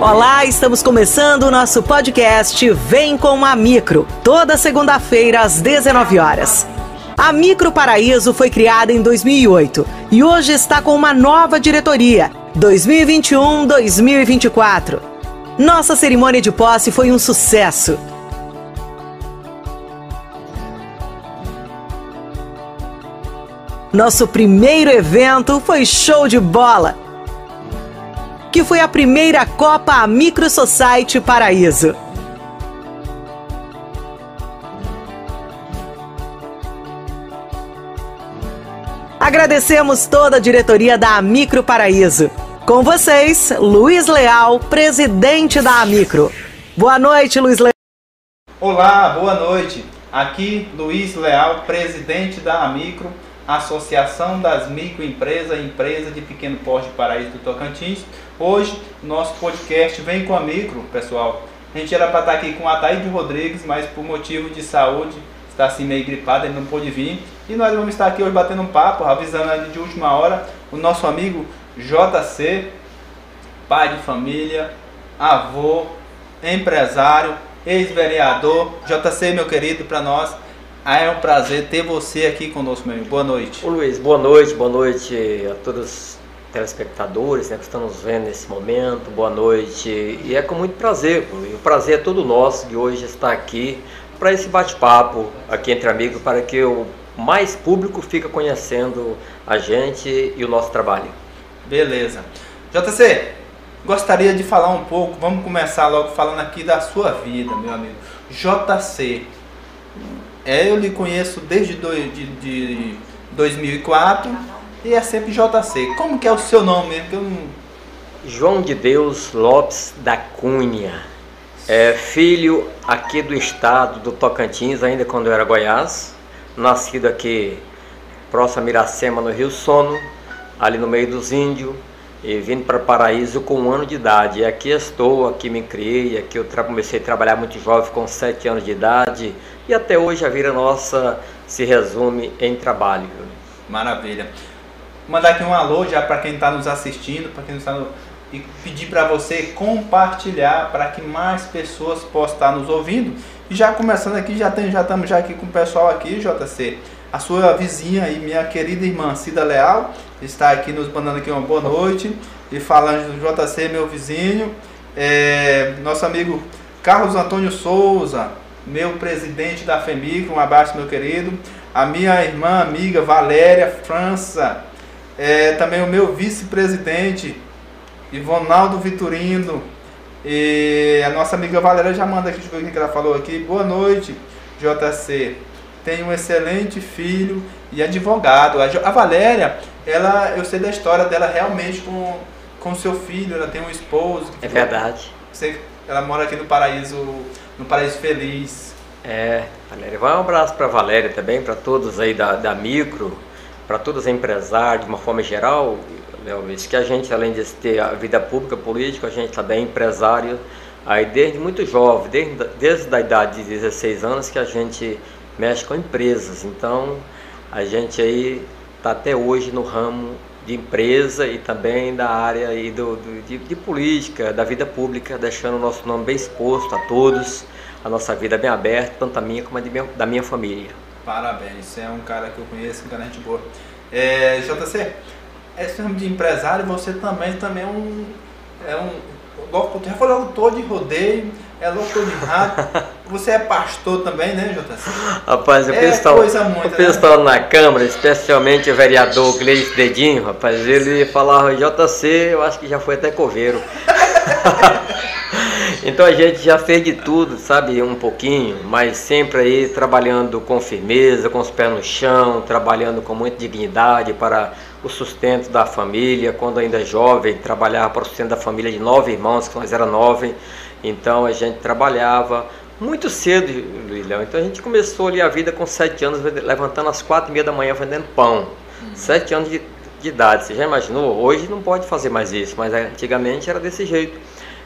Olá, estamos começando o nosso podcast Vem com a Micro, toda segunda-feira às 19 horas. A Micro Paraíso foi criada em 2008 e hoje está com uma nova diretoria, 2021-2024. Nossa cerimônia de posse foi um sucesso. Nosso primeiro evento foi show de bola, que foi a primeira Copa Micro Society Paraíso. Agradecemos toda a diretoria da Micro Paraíso. Com vocês, Luiz Leal, presidente da Amicro. Boa noite, Luiz Leal. Olá, boa noite. Aqui Luiz Leal, presidente da Amicro, Associação das Microempresas e Empresas de Pequeno Porte Paraíso do Tocantins. Hoje, nosso podcast vem com a Micro, pessoal. A gente era para estar aqui com a Ataíde Rodrigues, mas por motivo de saúde, está assim meio gripado, ele não pôde vir. E nós vamos estar aqui hoje batendo um papo, avisando ali de última hora o nosso amigo JC, pai de família, avô, empresário, ex-vereador. JC, meu querido, para nós é um prazer ter você aqui conosco, meu amigo. Boa noite. Ô Luiz, boa noite, boa noite a todos os telespectadores né, que estão nos vendo nesse momento, boa noite. E é com muito prazer, o prazer é todo nosso de hoje estar aqui para esse bate-papo aqui entre amigos, para que o mais público fique conhecendo a gente e o nosso trabalho. Beleza. JC, gostaria de falar um pouco, vamos começar logo falando aqui da sua vida, meu amigo. JC, é, eu lhe conheço desde do, de, de 2004 e é sempre JC. Como que é o seu nome mesmo? Não... João de Deus Lopes da Cunha. É filho aqui do estado do Tocantins, ainda quando eu era Goiás. Nascido aqui próximo a Miracema, no Rio Sono, ali no meio dos índios. E vindo para Paraíso com um ano de idade. E aqui estou, aqui me criei, aqui eu comecei a trabalhar muito jovem, com sete anos de idade. E até hoje a vida nossa se resume em trabalho. Maravilha. Mandar aqui um alô já para quem está nos assistindo, para quem está no... e pedir para você compartilhar para que mais pessoas possam estar nos ouvindo. E já começando aqui, já tem, já estamos já aqui com o pessoal aqui, JC. A sua vizinha e minha querida irmã Cida Leal está aqui nos mandando aqui uma boa noite e falando do JC, meu vizinho. É, nosso amigo Carlos Antônio Souza, meu presidente da FEMIC, um abraço meu querido. A minha irmã amiga Valéria França, é, também o meu vice-presidente Ivonaldo Vitorino. E a nossa amiga Valéria já manda aqui, deixa eu ver o que ela falou aqui. Boa noite, JC. Tem um excelente filho e advogado. A Valéria, ela, eu sei da história dela realmente com, com seu filho. Ela tem um esposo. É verdade. Você, ela mora aqui no Paraíso, no Paraíso Feliz. É, Valéria. Vai um abraço para Valéria também, para todos aí da, da Micro, para todos os empresários de uma forma geral. Leovis, que a gente, além de ter a vida pública, política, a gente também é empresário, aí desde muito jovem, desde, desde a idade de 16 anos que a gente mexe com empresas. Então, a gente aí está até hoje no ramo de empresa e também da área aí do, do de, de, política, da vida pública, deixando o nosso nome bem exposto a todos, a nossa vida bem aberta, tanto a minha como a minha, da minha família. Parabéns, você é um cara que eu conheço, um cara gente boa. É, JC, esse ramo de empresário, você também, também é um. É um já foi locutor de rodeio, é locutor de rádio. Você é pastor também, né, JC? Rapaz, o É pessoal, coisa muito, o né? pessoal na Câmara, especialmente o vereador Gleice Dedinho, rapaz, ele falava JC, eu acho que já foi até coveiro. então a gente já fez de tudo, sabe, um pouquinho, mas sempre aí trabalhando com firmeza, com os pés no chão, trabalhando com muita dignidade para o sustento da família. Quando ainda jovem, trabalhava para o sustento da família de nove irmãos, que nós era nove. Então a gente trabalhava muito cedo, Luiz Léo. Então a gente começou ali a vida com sete anos, levantando às quatro e meia da manhã vendendo pão. Sete anos de, de idade. Você já imaginou? Hoje não pode fazer mais isso, mas antigamente era desse jeito.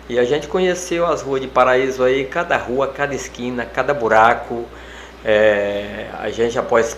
E a gente conheceu as ruas de Paraíso aí, cada rua, cada esquina, cada buraco. É, a gente após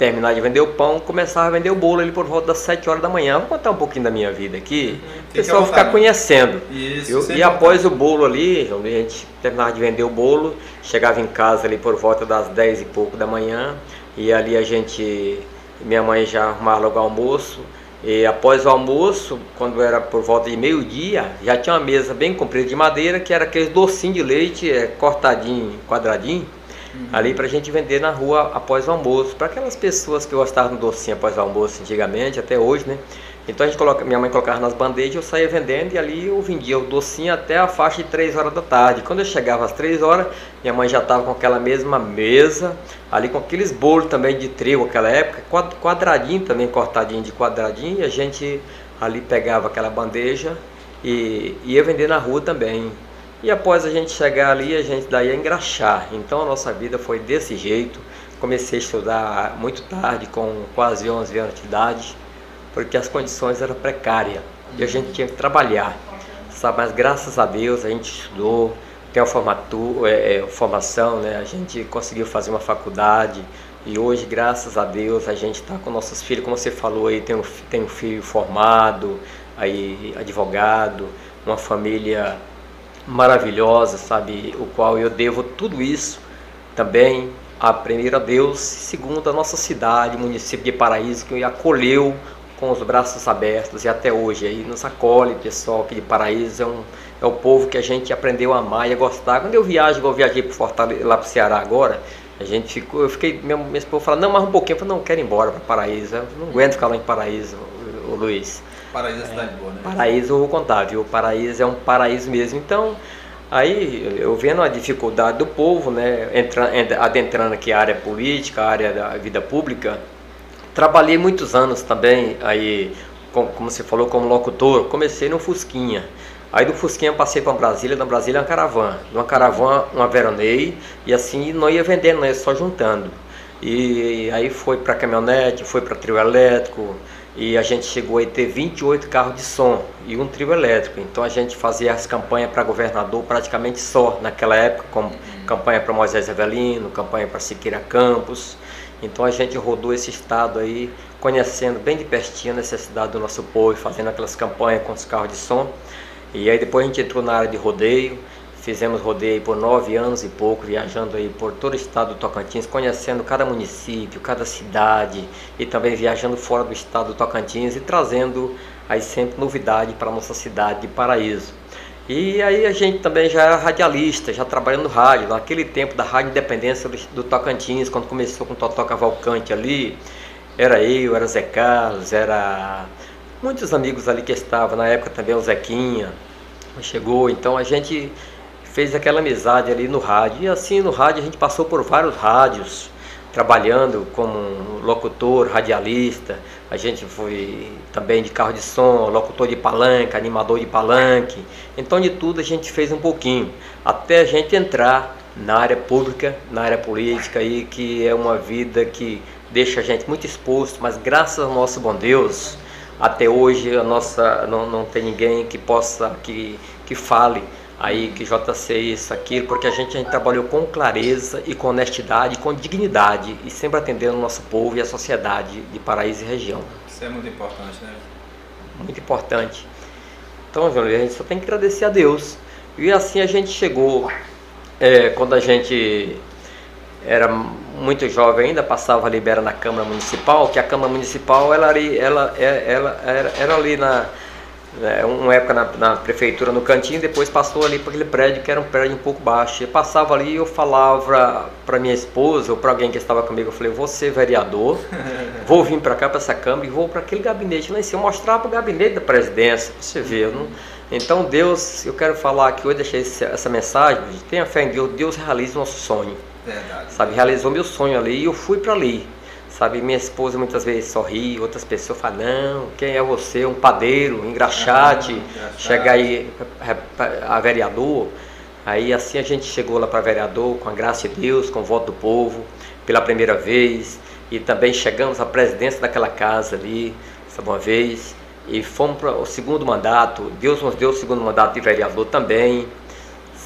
terminar de vender o pão, começava a vender o bolo ali por volta das 7 horas da manhã. Vou contar um pouquinho da minha vida aqui, uhum. o pessoal ficar conhecendo. Isso, Eu, e após o bolo ali, a gente terminava de vender o bolo, chegava em casa ali por volta das 10 e pouco da manhã, e ali a gente, minha mãe já arrumava logo o almoço, e após o almoço, quando era por volta de meio-dia, já tinha uma mesa bem comprida de madeira, que era aquele docinho de leite é, cortadinho, quadradinho, uhum. ali para a gente vender na rua após o almoço. Para aquelas pessoas que gostavam do docinho após o almoço antigamente, até hoje, né? Então a gente coloca, minha mãe colocava nas bandejas, eu saía vendendo e ali eu vendia o docinho até a faixa de 3 horas da tarde. Quando eu chegava às 3 horas, minha mãe já estava com aquela mesma mesa, ali com aqueles bolos também de trigo naquela época, quadradinho também, cortadinho de quadradinho, e a gente ali pegava aquela bandeja e ia vender na rua também. E após a gente chegar ali, a gente daí ia engraxar. Então a nossa vida foi desse jeito. Comecei a estudar muito tarde, com quase 11 anos de idade, porque as condições eram precárias e a gente tinha que trabalhar. Sabe? Mas graças a Deus a gente estudou, tem a é, é, formação, né? a gente conseguiu fazer uma faculdade e hoje, graças a Deus, a gente está com nossos filhos, como você falou aí, tem um, tem um filho formado, aí advogado, uma família maravilhosa, sabe, o qual eu devo tudo isso também a primeiro a Deus, segundo a nossa cidade, município de Paraíso, que acolheu com os braços abertos e até hoje aí nos acolhe, pessoal aqui de Paraíso, é, um, é o povo que a gente aprendeu a amar e a gostar. Quando eu viajo, igual eu viajei para Fortaleza, lá para o Ceará agora, a gente ficou, eu fiquei, meu, minha esposa falou, não, mais um pouquinho, eu falei, não, quero ir embora para Paraíso, eu não aguento ficar lá em Paraíso, o, o Luiz. Paraíso é cidade boa, né? Paraíso, eu vou contar, viu? Paraíso é um paraíso mesmo. Então, aí eu vendo a dificuldade do povo, né? Entra, adentrando aqui a área política, a área da vida pública, trabalhei muitos anos também aí, como, você falou, como locutor. Comecei no Fusquinha. Aí do Fusquinha passei para Brasília, na Brasília uma caravana. Uma caravana, uma veranei, e assim não ia vendendo, ia só juntando. E aí foi para caminhonete, foi para trio elétrico, e a gente chegou a ter 28 carros de som e um trio elétrico. Então a gente fazia as campanhas para governador praticamente só naquela época, como campanha para Moisés Avelino, campanha para Siqueira Campos. Então a gente rodou esse estado aí, conhecendo bem de pertinho a necessidade do nosso povo, fazendo aquelas campanhas com os carros de som. E aí depois a gente entrou na área de rodeio, Fizemos rodeio por nove anos e pouco, viajando aí por todo o estado do Tocantins, conhecendo cada município, cada cidade e também viajando fora do estado do Tocantins e trazendo aí sempre novidade para a nossa cidade de Paraíso. E aí a gente também já era radialista, já trabalhando no rádio, naquele tempo da Rádio Independência do, Tocantins, quando começou com o Totó Cavalcante ali, era eu, era Zé Carlos, era muitos amigos ali que estavam, na época também o Zequinha, chegou, então a gente fez aquela amizade ali no rádio. E assim no rádio a gente passou por vários rádios, trabalhando como locutor, radialista. A gente foi também de carro de som, locutor de palanque, animador de palanque. Então de tudo a gente fez um pouquinho, até a gente entrar na área pública, na área política aí, que é uma vida que deixa a gente muito exposto, mas graças ao nosso bom Deus, até hoje a nossa não, não tem ninguém que possa que, que fale aí que JC isso, aquilo, porque a gente, a gente trabalhou com clareza e com honestidade, com dignidade e sempre atendendo o nosso povo e a sociedade de Paraíso e região. Isso é muito importante, né? Muito importante. Então, João, a gente só tem que agradecer a Deus. E assim a gente chegou, é, quando a gente era muito jovem ainda, passava a libera na Câmara Municipal, que a Câmara Municipal ela, ela, ela, ela era, era ali na é, uma época na, na, prefeitura no cantinho, depois passou ali para aquele prédio que era um prédio um pouco baixo. Eu passava ali e eu falava para minha esposa ou para alguém que estava comigo, eu falei, vou ser vereador, vou vir para cá, para essa Câmara e vou para aquele gabinete lá em cima, mostrar para o gabinete da presidência, para você ver. Não... Então Deus, eu quero falar aqui hoje, deixei essa mensagem, tenha fé em Deus, Deus realiza o nosso sonho. Verdade. Sabe, realizou meu sonho ali e eu fui para ali. Sabe, minha esposa muitas vezes sorri, outras pessoas falam, não, quem é você? Um padeiro, um engraxate, ah, chega aí a vereador. Aí assim a gente chegou lá para vereador, com a graça de Deus, com o voto do povo, pela primeira vez. E também chegamos à presidência daquela casa ali, essa uma vez. E fomos para o segundo mandato, Deus nos deu o segundo mandato de vereador também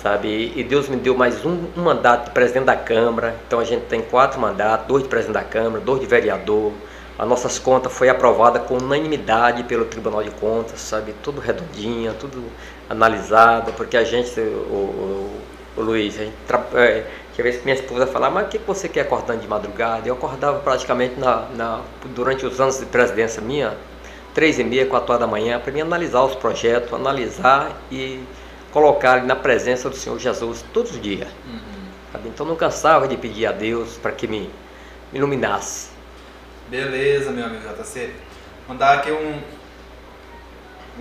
sabe? E Deus me deu mais um, um, mandato de presidente da Câmara. Então a gente tem quatro mandatos, dois de presidente da Câmara, dois de vereador. As nossas contas foi aprovada com unanimidade pelo Tribunal de Contas, sabe? Tudo redondinha, tudo analisado, porque a gente, o, o, o Luiz, a gente é, tinha vez que minha esposa falava, mas o que você quer acordando de madrugada? Eu acordava praticamente na, na, durante os anos de presidência minha, três e meia, quatro horas da manhã, para mim analisar os projetos, analisar e colocar na presença do Senhor Jesus todos os dias. Uhum. Então não cansava de pedir a Deus para que me iluminasse. Beleza, meu amigo JC. Mandar aqui um,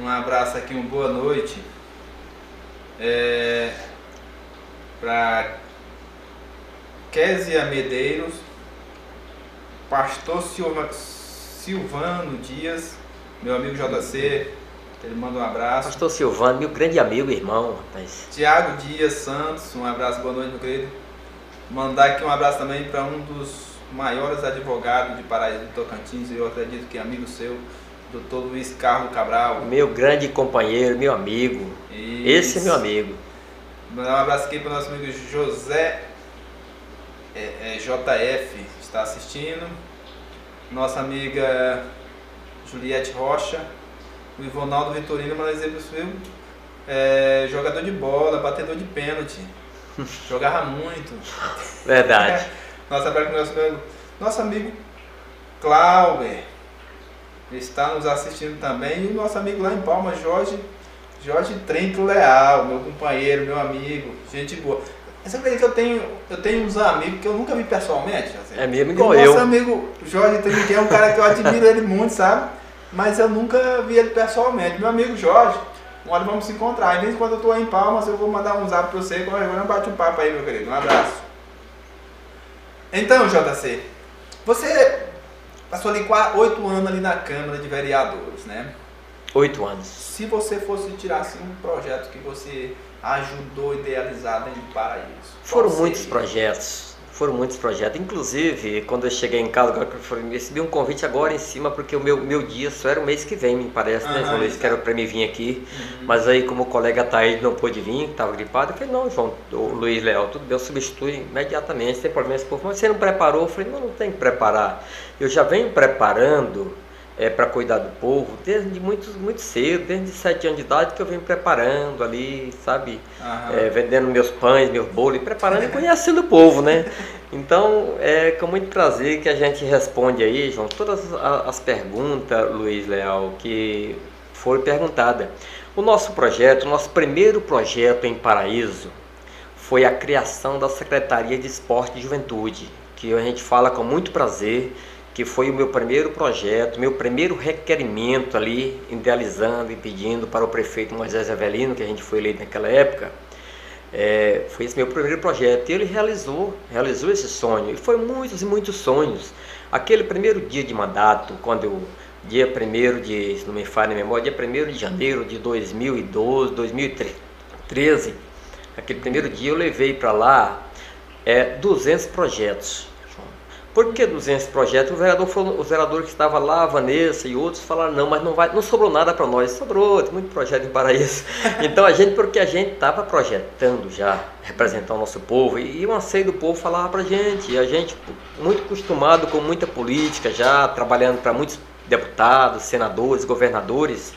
um abraço aqui, uma boa noite. É, para Késia Medeiros, Pastor Silva, Silvano Dias, meu amigo JC, ele manda um abraço. Pastor Silvano, meu grande amigo irmão, rapaz. Tiago Dias Santos, um abraço, boa noite, meu querido. Mandar aqui um abraço também para um dos maiores advogados de Paraíso do Tocantins, eu acredito que é amigo seu, doutor Luiz Carlos Cabral. Meu grande companheiro, meu amigo. Isso. Esse é meu amigo. Mandar um abraço aqui para o nosso amigo José é, é, JF, está assistindo. Nossa amiga Juliette Rocha. O Ivonaldo Vitorino, mas exemplo é, jogador de bola, batedor de pênalti. Jogava muito. Verdade. Nossa, nosso, nosso amigo Clauber está nos assistindo também. E o nosso amigo lá em Palma, Jorge, Jorge Trento Leal, meu companheiro, meu amigo, gente boa. Você acredita que eu tenho, eu tenho uns amigos que eu nunca vi pessoalmente? Assim? É mesmo igual eu. Nosso amigo Jorge Trento é um cara que eu admiro ele muito, sabe? Mas eu nunca vi ele pessoalmente. Meu amigo Jorge, uma hora vamos se encontrar. Às vezes quando eu estou em Palmas, eu vou mandar um zap para você. Coisa, bate um papo aí, meu querido. Um abraço. Então, JC, você passou ali oito anos ali na Câmara de Vereadores, né? Oito anos. Se você fosse tirar assim, um projeto que você ajudou a idealizar dentro do Paraíso. Foram muitos projetos foram muitos projetos. Inclusive, quando eu cheguei em casa, agora eu recebi um convite agora em cima, porque o meu, meu dia só era o mês que vem, me parece, né, João Luiz? Que era para mim vir aqui. Uhum. Mas aí, como o colega Thaís não pôde vir, estava gripado, eu falei, não, João, o Luiz Leal, tudo bem, eu substituo imediatamente, sem problema. Mas você não preparou? Eu falei, não, não tem que preparar. Eu já venho preparando é, para cuidar do povo desde muito, muito cedo, desde sete anos de idade que eu venho preparando ali, sabe? É, vendendo meus pães, meus bolos, preparando e conhecendo o povo, né? Então é com muito prazer que a gente responde aí, João, todas as perguntas, Luiz Leal, que foram perguntadas. O nosso projeto, o nosso primeiro projeto em Paraíso foi a criação da Secretaria de Esporte e Juventude, que a gente fala com muito prazer que foi o meu primeiro projeto, meu primeiro requerimento ali, idealizando e pedindo para o prefeito Moisés Avelino, que a gente foi eleito naquela época, é, foi esse meu primeiro projeto. E ele realizou, realizou esse sonho. E foi muitos e muitos sonhos. Aquele primeiro dia de mandato, quando eu, dia 1 de, se não me falha a memória, dia 1 de janeiro de 2012, 2013, aquele primeiro dia eu levei para lá é, 200 projetos por que 200 projetos? O vereador, o vereador que estava lá, a Vanessa e outros, falaram, não, mas não, vai, não sobrou nada para nós. Sobrou, tem muito projeto em Paraíso. Então a gente, porque a gente estava projetando já, representar o nosso povo, e, e o anseio do povo falava para a gente. E a gente, muito acostumado com muita política, já trabalhando para muitos deputados, senadores, governadores,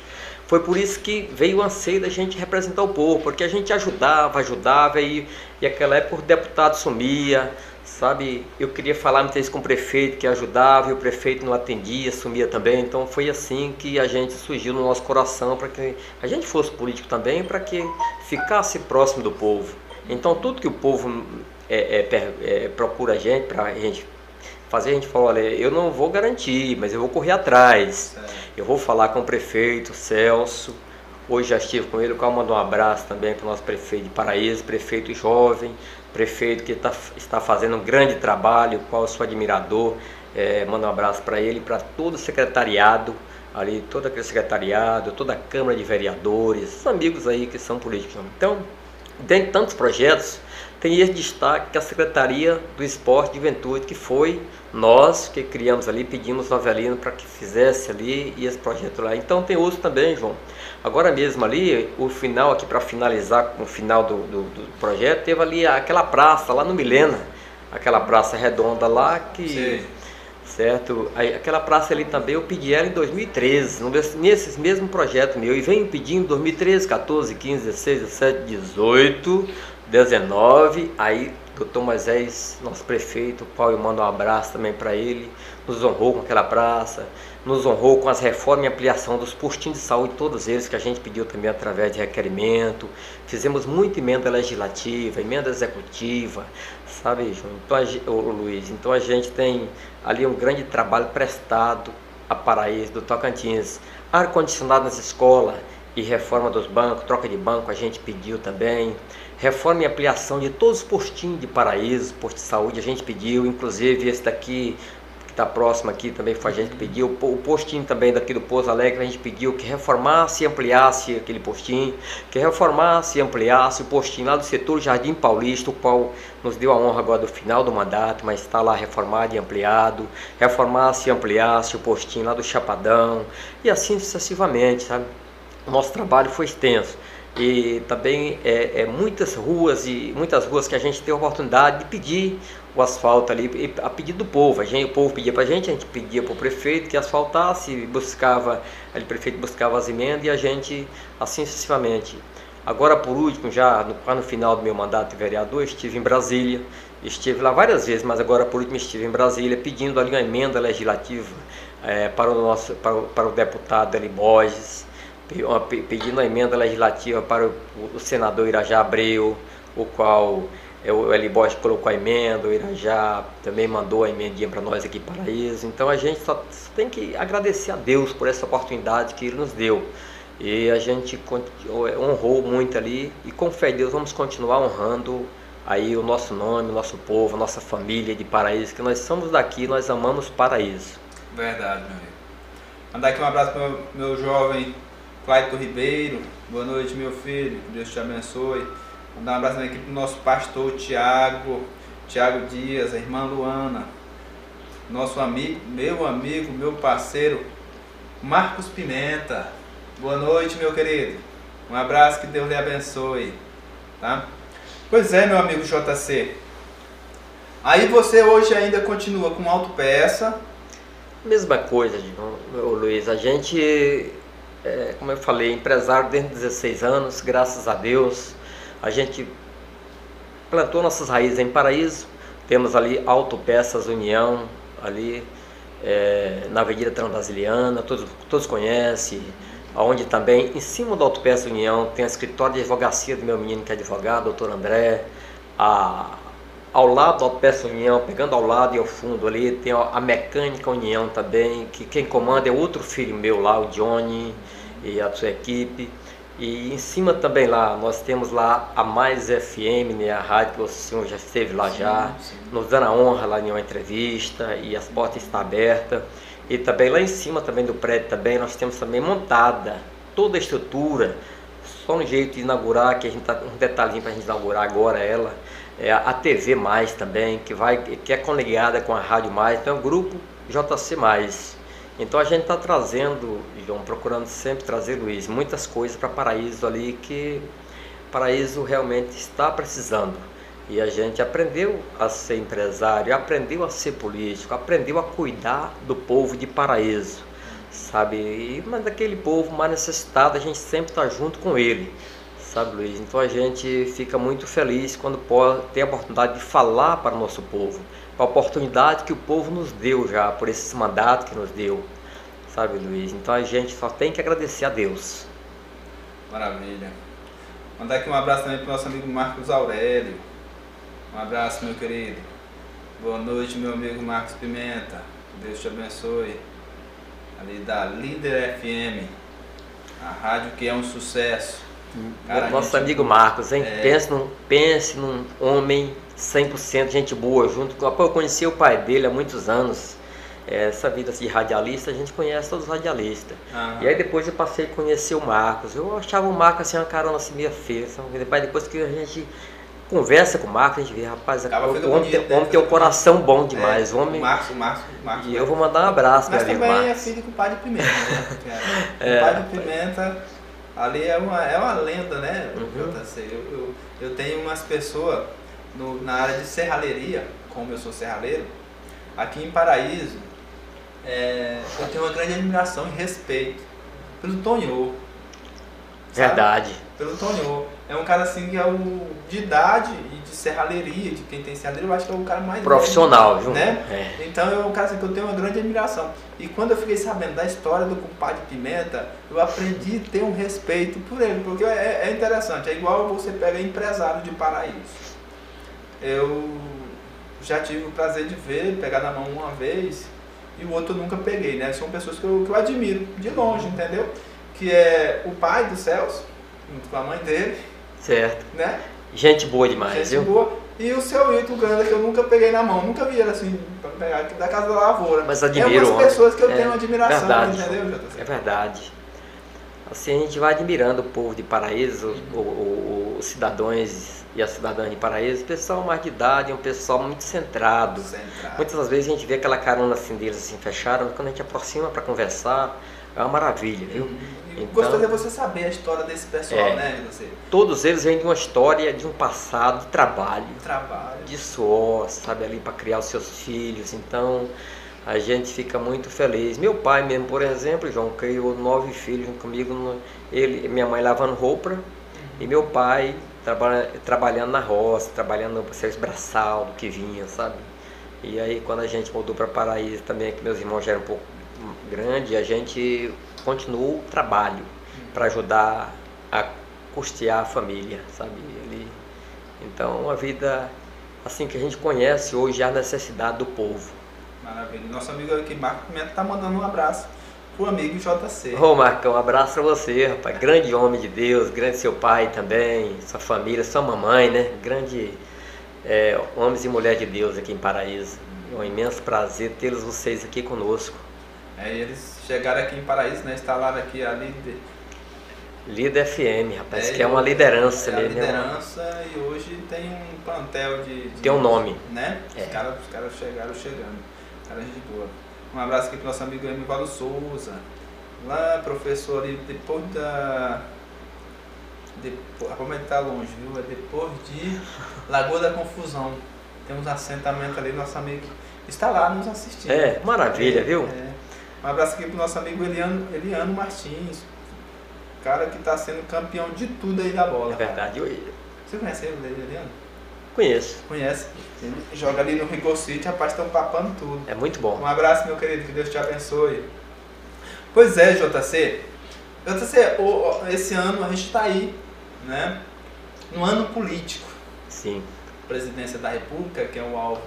foi por isso que veio o anseio da gente representar o povo, porque a gente ajudava, ajudava, e, e aquela época o deputado sumia, sabe, eu queria falar muitas vezes com o prefeito que ajudava e o prefeito não atendia, sumia também. Então foi assim que a gente surgiu no nosso coração para que a gente fosse político também, para que ficasse próximo do povo. Então tudo que o povo é, é, é, procura a gente para a gente fazer, a gente falou, olha, eu não vou garantir, mas eu vou correr atrás. Eu vou falar com o prefeito Celso. Hoje já estive com ele, o qual mandou um abraço também para o nosso prefeito de Paraíso, prefeito jovem, prefeito que tá, está fazendo um grande trabalho, qual eu sou admirador. É, mando um abraço para ele, para todo o secretariado, ali, todo aquele secretariado, toda a Câmara de Vereadores, os amigos aí que são políticos. Então, dentre tantos projetos, tem esse destaque que a Secretaria do Esporte e Juventude, que foi nós que criamos ali, pedimos ao Avelino para que fizesse ali e esse projeto lá. Então tem outros também, João. Agora mesmo ali, o final aqui para finalizar com o final do, do, do, projeto, teve ali aquela praça lá no Milena, aquela praça redonda lá que. Sim. Certo? Aí, aquela praça ali também eu pedi ela em 2013, nesse mesmo projeto meu, e venho pedindo em 2013, 14, 15, 16, 17, 18, 19, aí doutor Moisés, nosso prefeito, o qual eu mando um abraço também para ele, nos honrou com aquela praça, nos honrou com as reformas e ampliação dos postinhos de saúde, todos eles que a gente pediu também através de requerimento. Fizemos muita emenda legislativa, emenda executiva, sabe, João? Então, a, ô, Luiz, então a gente tem ali um grande trabalho prestado a Paraíso, do Tocantins. Ar-condicionado nas escolas e reforma dos bancos, troca de banco, a gente pediu também. Reforma e ampliação de todos os postinhos de Paraíso, posto de saúde, a gente pediu, inclusive esse daqui que está próximo aqui também foi a gente que pediu, o postinho também daqui do Pouso Alegre a gente pediu que reformasse e ampliasse aquele postinho, que reformasse e ampliasse o postinho lá do setor Jardim Paulista, o qual nos deu a honra agora do final do mandato, mas está lá reformado e ampliado, reformasse e ampliasse o postinho lá do Chapadão e assim sucessivamente, sabe? O nosso trabalho foi extenso e também é, é, muitas ruas e muitas ruas que a gente tem a oportunidade de pedir o asfalto ali a pedido do povo. A gente, o povo pedia para a gente, a gente pedia para o prefeito que asfaltasse, buscava, o prefeito buscava as emendas e a gente assim sucessivamente. Agora por último, já no, no final do meu mandato de vereador, estive em Brasília, estive lá várias vezes, mas agora por último estive em Brasília pedindo ali uma emenda legislativa é, para, o nosso, para, para o deputado Eli Borges pedindo a emenda legislativa para o, senador Irajá Abreu, o qual é, o Eli Bosch colocou a emenda, o Irajá também mandou a emendinha para nós aqui para isso. Então a gente só tem que agradecer a Deus por essa oportunidade que Ele nos deu. E a gente honrou muito ali e com fé em Deus vamos continuar honrando aí o nosso nome, o nosso povo, a nossa família de Paraíso, que nós somos daqui, nós amamos Paraíso. Verdade, meu amigo. Mandar aqui um abraço para meu jovem Clayton Ribeiro, boa noite, meu filho, Deus te abençoe. Mandar um abraço aqui para o nosso pastor Tiago, Tiago Dias, a irmã Luana, nosso amigo, meu amigo, meu parceiro, Marcos Pimenta. Boa noite, meu querido. Um abraço, que Deus lhe abençoe. Tá? Pois é, meu amigo JC. Aí você hoje ainda continua com autopeça. Mesma coisa, Luiz. A gente é, como eu falei, empresário desde 16 anos, graças a Deus. A gente plantou nossas raízes em Paraíso. Temos ali Autopeças União, ali é, na Avenida Transbrasiliana, todos, todos conhecem. Onde também, em cima do Autopeças União, tem a escritório de advocacia do meu menino que é advogado, doutor André. A, ao lado da Autopeças União, pegando ao lado e ao fundo ali, tem a Mecânica União também, que quem comanda é outro filho meu lá, o Johnny e a sua equipe. E em cima também lá, nós temos lá a Mais FM, né, a rádio que o senhor já esteve lá sim, já, sim. nos dando a honra lá em uma entrevista e as portas estão abertas. E também lá em cima também do prédio também nós temos também montada toda a estrutura, só um jeito de inaugurar, que a gente tá um detalhinho para a gente inaugurar agora ela, é a TV Mais também, que vai que é conectada com a Rádio Mais, então é o grupo JC Mais. Então a gente está trazendo, João, procurando sempre trazer, Luiz, muitas coisas para Paraíso ali que Paraíso realmente está precisando. E a gente aprendeu a ser empresário, aprendeu a ser político, aprendeu a cuidar do povo de Paraíso, sabe? E, mas daquele povo mais necessitado, a gente sempre está junto com ele, sabe, Luiz? Então a gente fica muito feliz quando pode ter a oportunidade de falar para o nosso povo a oportunidade que o povo nos deu já, por esses mandatos que nos deu, sabe, Luiz? Então a gente só tem que agradecer a Deus. Maravilha. Mandar aqui um abraço também para o nosso amigo Marcos Aurélio. Um abraço, meu querido. Boa noite, meu amigo Marcos Pimenta. Deus te abençoe. Ali da Líder FM, a rádio que é um sucesso. Cara, Nosso gente... amigo Marcos, hein? É... Pense, num, pense num homem 100% gente boa, junto com. Eu conheci o pai dele há muitos anos essa vida de radialista, a gente conhece todos os radialistas. Aham. E aí depois eu passei a conhecer o Marcos. Eu achava o Marcos assim, uma carona assim meio feia. sabe? Depois, que a gente conversa com o Marcos, a gente vê, rapaz, o Acaba ficando homem, tem, bonito, o homem né? tem um coração bom demais. É, o homem, O Marcos, o Marcos, o Marcos. e eu vou mandar um abraço, meu Mas amigo também é filho do pai de Pimenta, né? É. O pai de Pimenta ali é uma, é uma lenda, né? Uhum. Eu, eu, eu tenho umas pessoas no- na área de serralheria, como eu sou serralheiro, aqui em Paraíso, é, eu tenho uma grande admiração e respeito pelo sabe? Verdade. Pelo Tonhô. É um cara assim que é o de idade e de serralheria, de quem tem serralheria, eu acho que é o cara mais Profissional, viu? né? É. Então é um cara assim, que eu tenho uma grande admiração. E quando eu fiquei sabendo da história do compadre Pimenta, eu aprendi a ter um respeito por ele, porque é, é interessante. É igual você pega empresário de Paraíso. Eu já tive o prazer de ver, pegar na mão uma vez, e o outro eu nunca peguei, né? São pessoas que eu, que eu admiro, de longe, entendeu? Que é o pai do Celso, junto com a mãe dele, Certo. né? Gente boa demais, Gente viu? boa. E o seu Ito Ganda, que eu nunca peguei na mão, nunca vi ele assim, pra pegar aqui da Casa da Lavoura. Mas é admiro o umas pessoas que eu É, tenho admiração, verdade. entendeu? É verdade. Assim a gente vai admirando o povo de Paraíso, os cidadãos e as cidadãs de Paraíso, o pessoal mais de idade, é um pessoal muito centrado. Centrado. Muitas das vezes a gente vê aquela carona assim deles assim fechada, mas quando a gente aproxima para conversar, é uma maravilha, viu? E Então- Gostaria de você saber a história desse pessoal, É. né, você? Todos eles vêm de uma história, de um passado, de trabalho, Trabalho. de suor, sabe, ali para criar os seus filhos. Então a gente fica muito feliz. Meu pai mesmo, por exemplo, João, criou nove filhos comigo. ele, minha mãe lavando roupa e meu pai traba, trabalhando na roça, trabalhando no serviço braçal, do que vinha, sabe? E aí quando a gente mudou para Paraíso também, que meus irmãos já eram um pouco grandes, a gente continuou o trabalho para ajudar a custear a família, sabe? Ele, então a vida assim que a gente conhece hoje é a necessidade do povo. Maravilha. Nosso amigo aqui, Marco Pimenta, tá mandando um abraço pro amigo JC. Ô Marcão, um abraço pra você, rapaz. Grande homem de Deus, grande seu pai também, sua família, sua mamãe, né? Grande é, homens e mulheres de Deus aqui em Paraíso. É um imenso prazer tê-los vocês aqui conosco. É, eles chegaram aqui em Paraíso, né? Instalaram aqui ali. De, Líder FM, rapaz, É, que é uma liderança é a mesmo. é uma- liderança e hoje tem um plantel de. de- Tem um nome. Né? É. Os, caras, os caras chegaram chegando. Caras de boa. Um abraço aqui pro nosso amigo Emivaldo Souza. Lá, professor ali, depois da. Depois, a Palmeira tá longe, viu? É depois de Lagoa da Confusão. Tem uns assentamentos ali, nosso amigo está lá nos assistindo. É, maravilha, É, viu? é. Um abraço aqui pro nosso amigo Eliano, Eliano Martins. Cara que tá sendo campeão de tudo aí da bola. É verdade, eu Você conhece ele, Eliano? Conheço. Conhece? Ele joga ali no Rigor City, rapaz, estão papando tudo. É muito bom. Um abraço, meu querido, que Deus te abençoe. Pois é, JC. JC, esse ano a gente está aí, né? No ano político. Sim. Presidência da República, que é o alvo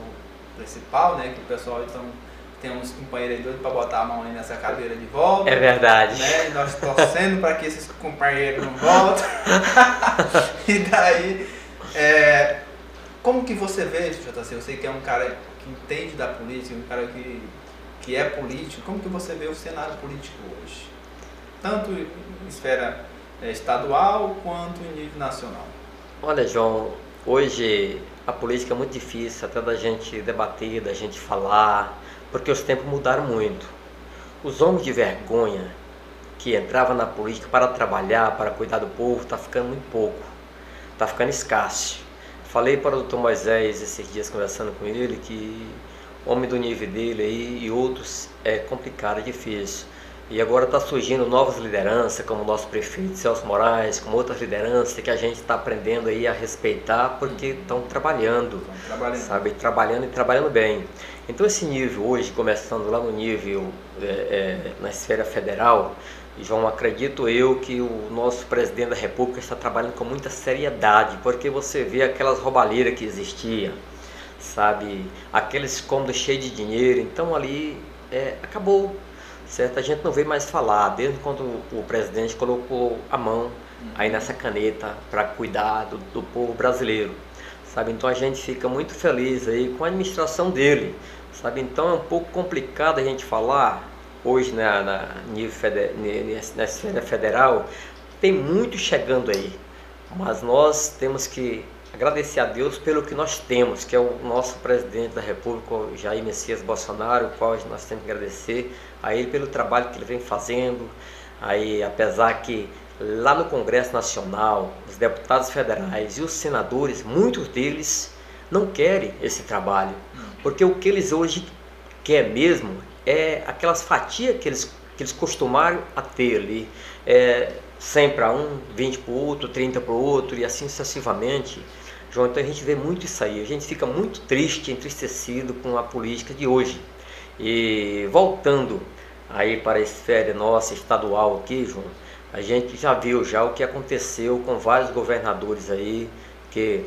principal, né? Que o pessoal então tem uns companheiros doidos para botar a mão aí nessa cadeira de volta. É verdade. Né? E nós torcendo para que esses companheiros não voltem. e daí, é, como que você vê, JC? Sei que é um cara que entende da política, um cara que, que é político. Como que você vê o cenário político hoje? Tanto em esfera é, estadual quanto em nível nacional. Olha, João, hoje a política é muito difícil até da gente debater, da gente falar, porque os tempos mudaram muito. Os homens de vergonha que entravam na política para trabalhar, para cuidar do povo, está ficando muito pouco, está ficando escasso. Falei para o Dr. Moisés esses dias conversando com ele que homem do nível dele aí e outros é complicado, é difícil. E agora está surgindo novas lideranças, como o nosso prefeito Celso Moraes, como outras lideranças que a gente está aprendendo aí a respeitar porque estão trabalhando, trabalhando. sabe? Trabalhando e trabalhando bem. Então esse nível hoje, começando lá no nível é, é, na esfera federal, João, acredito eu que o nosso presidente da República está trabalhando com muita seriedade, porque você vê aquelas roubalheiras que existiam, sabe? Aqueles cômodos cheios de dinheiro, então ali é, acabou, certo? A gente não vê mais falar, desde quando o presidente colocou a mão aí nessa caneta para cuidar do, do povo brasileiro, sabe? Então a gente fica muito feliz aí com a administração dele, sabe? Então é um pouco complicado a gente falar hoje na, na nível na esfera federal, tem muito chegando aí, mas nós temos que agradecer a Deus pelo que nós temos, que é o nosso presidente da República, Jair Messias Bolsonaro, o qual nós temos que agradecer a ele pelo trabalho que ele vem fazendo. Aí, apesar que lá no Congresso Nacional, os deputados federais e os senadores, muitos deles não querem esse trabalho, porque o que eles hoje querem mesmo é aquelas fatias que eles, que eles costumaram a ter ali, é, 100 para um, 20 para o outro, 30 para o outro e assim sucessivamente. João, então a gente vê muito isso aí, a gente fica muito triste, entristecido com a política de hoje. E voltando aí para a esfera nossa estadual aqui, João, a gente já viu já o que aconteceu com vários governadores aí que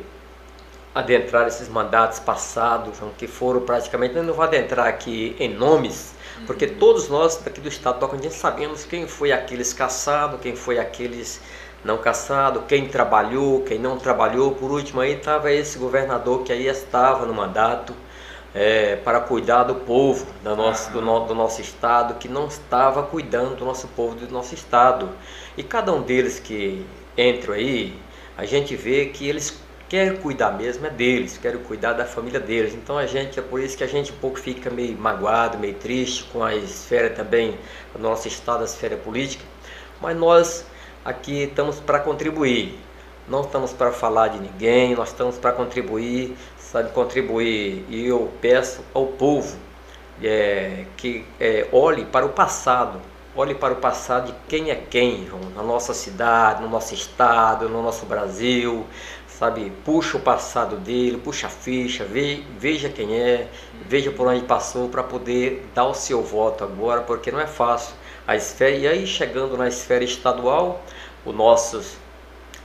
adentraram esses mandatos passados, que foram praticamente, eu não vou adentrar aqui em nomes, porque todos nós daqui do estado do Tocantins sabemos quem foi aqueles caçados, quem foi aqueles não caçado, quem trabalhou, quem não trabalhou. Por último aí estava esse governador que aí estava no mandato é, para cuidar do povo do nosso, do, no, do nosso estado, que não estava cuidando do nosso povo, do nosso estado. E cada um deles que entram aí, a gente vê que eles querem cuidar mesmo é deles, querem cuidar da família deles. Então a gente, é por isso que a gente um pouco fica meio magoado, meio triste com a esfera também do nosso estado, a esfera política. Mas nós aqui estamos para contribuir. Não estamos para falar de ninguém, nós estamos para contribuir, sabe, contribuir. E eu peço ao povo é, que é, olhe para o passado, olhe para o passado de quem é quem, na nossa cidade, no nosso estado, no nosso Brasil, sabe? Puxa o passado dele, puxa a ficha, veja quem é, veja por onde passou para poder dar o seu voto agora, porque não é fácil a esfera, e aí chegando na esfera estadual, o nossos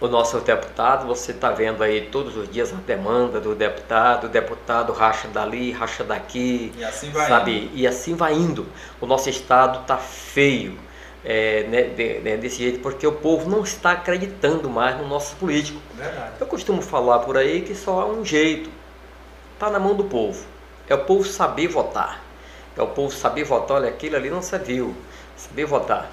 o nosso deputado, você está vendo aí todos os dias a demanda do deputado, o deputado racha dali, racha daqui, e assim vai sabe? Indo. E assim vai indo. O nosso estado está feio é, né, né, desse jeito, porque o povo não está acreditando mais no nosso político. Verdade. Eu costumo falar por aí que só há um jeito, está na mão do povo. É o povo saber votar. É o povo saber votar, olha, aquilo ali não serviu saber votar,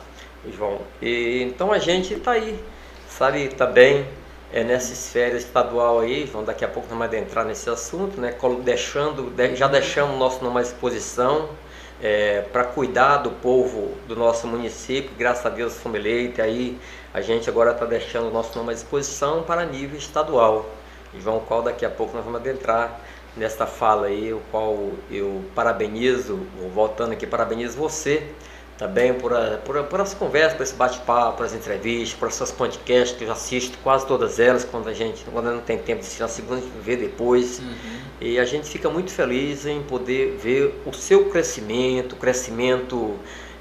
João. E, então a gente está aí, sabe, também é, nessa esfera estadual aí, João, daqui a pouco não vai entrar nesse assunto, né, deixando, já deixamos o nosso nome à disposição é, para cuidar do povo do nosso município, graças a Deus fomos eleitos, aí a gente agora está deixando o nosso nome à disposição para nível estadual, João, qual daqui a pouco nós vamos adentrar nesta fala aí, o qual eu parabenizo, voltando aqui, parabenizo você, também por, a, por, por as conversas, por esse bate-papo, por as entrevistas, por essas podcasts que eu assisto quase todas elas quando a gente quando não tem tempo de assistir a segunda, ver depois. Uhum. E a gente fica muito feliz em poder ver o seu crescimento, o crescimento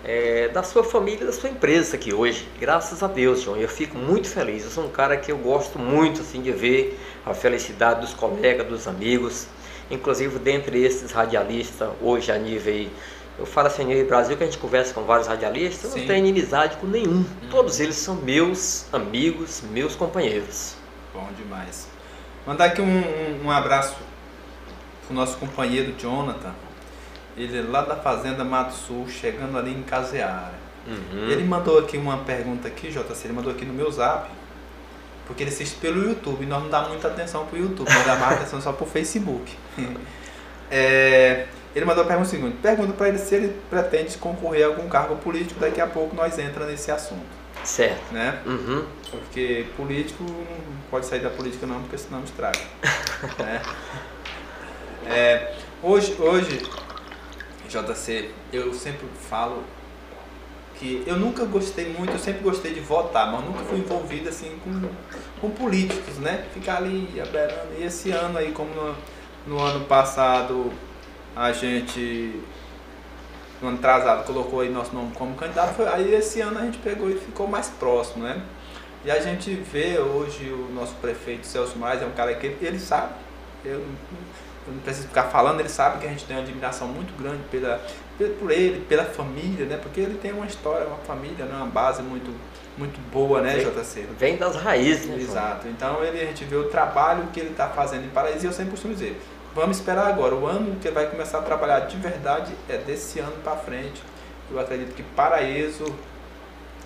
é, da sua família, da sua empresa aqui hoje. Graças a Deus, João. Eu fico muito feliz. Eu sou um cara que eu gosto muito assim de ver a felicidade dos colegas, dos amigos. Inclusive, dentre esses radialistas, hoje a nível eu falo assim, no Brasil que a gente conversa com vários radialistas, eu não tenho inimizade com nenhum. Hum. Todos eles são meus amigos, meus companheiros. Bom demais. Mandar aqui um, um, um abraço pro nosso companheiro Jonathan. Ele é lá da Fazenda Mato Sul, chegando ali em Caseara. Uhum. Ele mandou aqui uma pergunta aqui, JC, ele mandou aqui no meu zap, porque ele assiste pelo YouTube, e nós não dá muita atenção pro YouTube, nós dá mais atenção só pro Facebook. é, ele mandou a pergunta seguinte: pergunta para ele se ele pretende concorrer a algum cargo político. Daqui a pouco nós entramos nesse assunto. Certo. Né? Uhum. Porque político não pode sair da política, não, porque senão estraga. né? é, hoje, hoje, JC, eu sempre falo que eu nunca gostei muito, eu sempre gostei de votar, mas nunca fui envolvido assim com, com políticos, né? Ficar ali aberando. E esse ano aí, como no, no ano passado a gente no ano atrasado colocou aí nosso nome como candidato, foi, aí esse ano a gente pegou e ficou mais próximo, né? E a gente vê hoje o nosso prefeito Celso Mais, é um cara que ele, ele sabe, eu, eu não preciso ficar falando, ele sabe que a gente tem uma admiração muito grande pela, por ele, pela família, né? Porque ele tem uma história, uma família, né? uma base muito, muito boa, né, vem, JC? Vem das raízes, né? Exato. Então ele, a gente vê o trabalho que ele está fazendo em Paraíso e eu sempre costumo dizer, vamos esperar agora. O ano que ele vai começar a trabalhar de verdade é desse ano para frente. Eu acredito que Paraíso,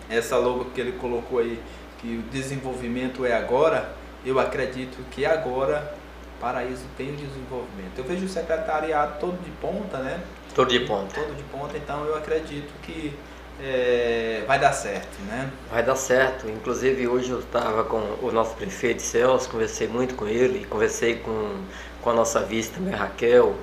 essa logo que ele colocou aí, que o desenvolvimento é agora, eu acredito que agora Paraíso tem desenvolvimento. Eu vejo o secretariado todo de ponta, né? Todo de ponta. Todo de ponta, então eu acredito que é, vai dar certo, né? Vai dar certo. Inclusive hoje eu estava com o nosso prefeito Celso, conversei muito com ele, conversei com, com a nossa vice também, Raquel,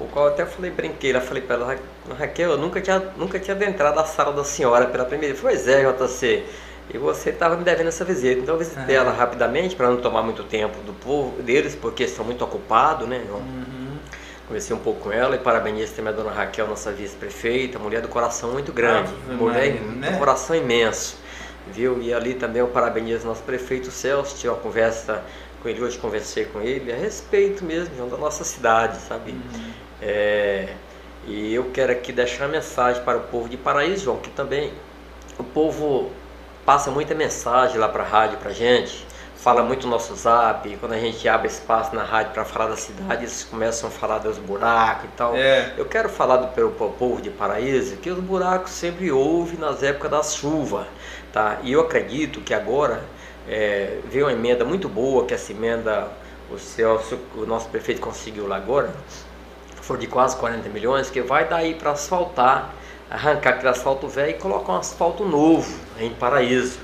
o qual eu até falei, brinquei, lá falei para ela, Raquel, eu nunca tinha, nunca tinha adentrado a sala da senhora pela primeira vez. Pois é, JC, e você estava me devendo essa visita. Então eu visitei ela rapidamente para não tomar muito tempo do povo deles, porque estão muito ocupados, né? Uhum. Conversei um pouco com ela e parabenizo também a dona Raquel, nossa vice-prefeita, mulher do coração muito grande, ah, mulher do né? coração imenso, viu? E ali também eu parabenizo nosso prefeito Celso, tive uma conversa com ele hoje, conversei com ele a respeito mesmo da nossa cidade, sabe? Uhum. É, e eu quero aqui deixar uma mensagem para o povo de Paraíso, João, que também o povo passa muita mensagem lá para a rádio, para gente, fala muito no nosso zap, quando a gente abre espaço na rádio para falar da cidade, eles começam a falar dos buracos e tal. É. Eu quero falar do, pelo, pelo povo de Paraíso que os buracos sempre houve nas épocas da chuva, tá? E eu acredito que agora é, veio uma emenda muito boa, que essa emenda o Celso, o nosso prefeito conseguiu lá agora, for de quase 40 milhões, que vai daí para asfaltar, arrancar aquele asfalto velho e colocar um asfalto novo em Paraíso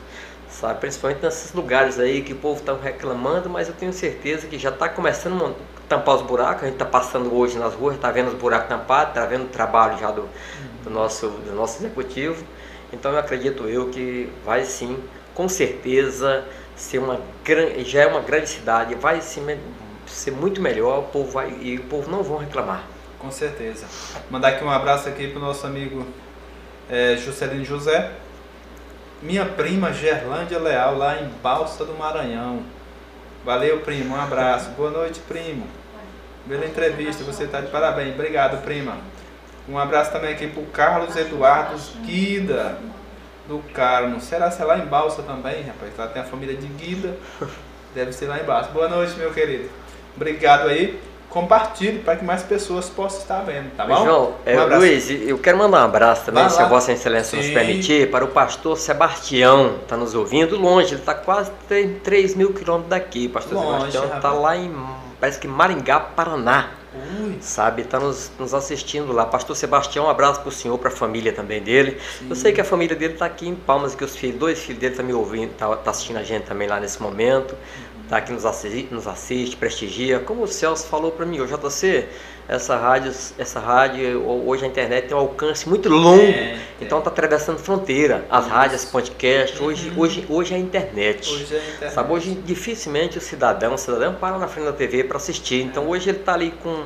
sabe? Principalmente nesses lugares aí que o povo está reclamando, mas eu tenho certeza que já está começando a tampar os buracos. A gente está passando hoje nas ruas, está vendo os buracos tampados, está vendo o trabalho já do, do, nosso, do nosso executivo. Então eu acredito eu que vai sim, com certeza, ser uma já é uma grande cidade, vai ser muito melhor, o povo vai e o povo não vão reclamar. Com certeza. Mandar aqui um abraço aqui para o nosso amigo é, Juscelino José, minha prima Gerlândia Leal, lá em Balsa do Maranhão. Valeu, primo. Um abraço. Boa noite, primo. Bela entrevista. Você está de parabéns. Obrigado, prima. Um abraço também aqui para o Carlos Eduardo Guida, do Carmo. Será que é lá em Balsa também, rapaz? Lá tem a família de Guida. Deve ser lá embaixo. Boa noite, meu querido. Obrigado aí compartilhe para que mais pessoas possam estar vendo, tá bom? João, um é, Luiz, eu quero mandar um abraço também, se a Vossa Excelência Sim. nos permitir, para o pastor Sebastião, está nos ouvindo longe, ele está quase 3 mil quilômetros daqui, pastor longe, Sebastião está lá em, parece que Maringá, Paraná. Ui. Sabe, está nos, nos assistindo lá. Pastor Sebastião, um abraço para o senhor, para a família também dele. Sim. Eu sei que a família dele está aqui em Palmas, que os filhos, dois filhos dele estão tá me ouvindo, estão tá, tá assistindo a gente também lá nesse momento tá, que nos assiste, nos assiste, prestigia. Como o Celso falou para mim, o JC, essa rádio, essa rádio, hoje a internet tem um alcance muito longo, é, então está atravessando fronteira. As Isso. rádios, podcast, hoje, uhum. hoje, hoje é a internet. Hoje é a internet. Sabe, hoje dificilmente o cidadão, o cidadão para na frente da TV para assistir. Então hoje ele está ali com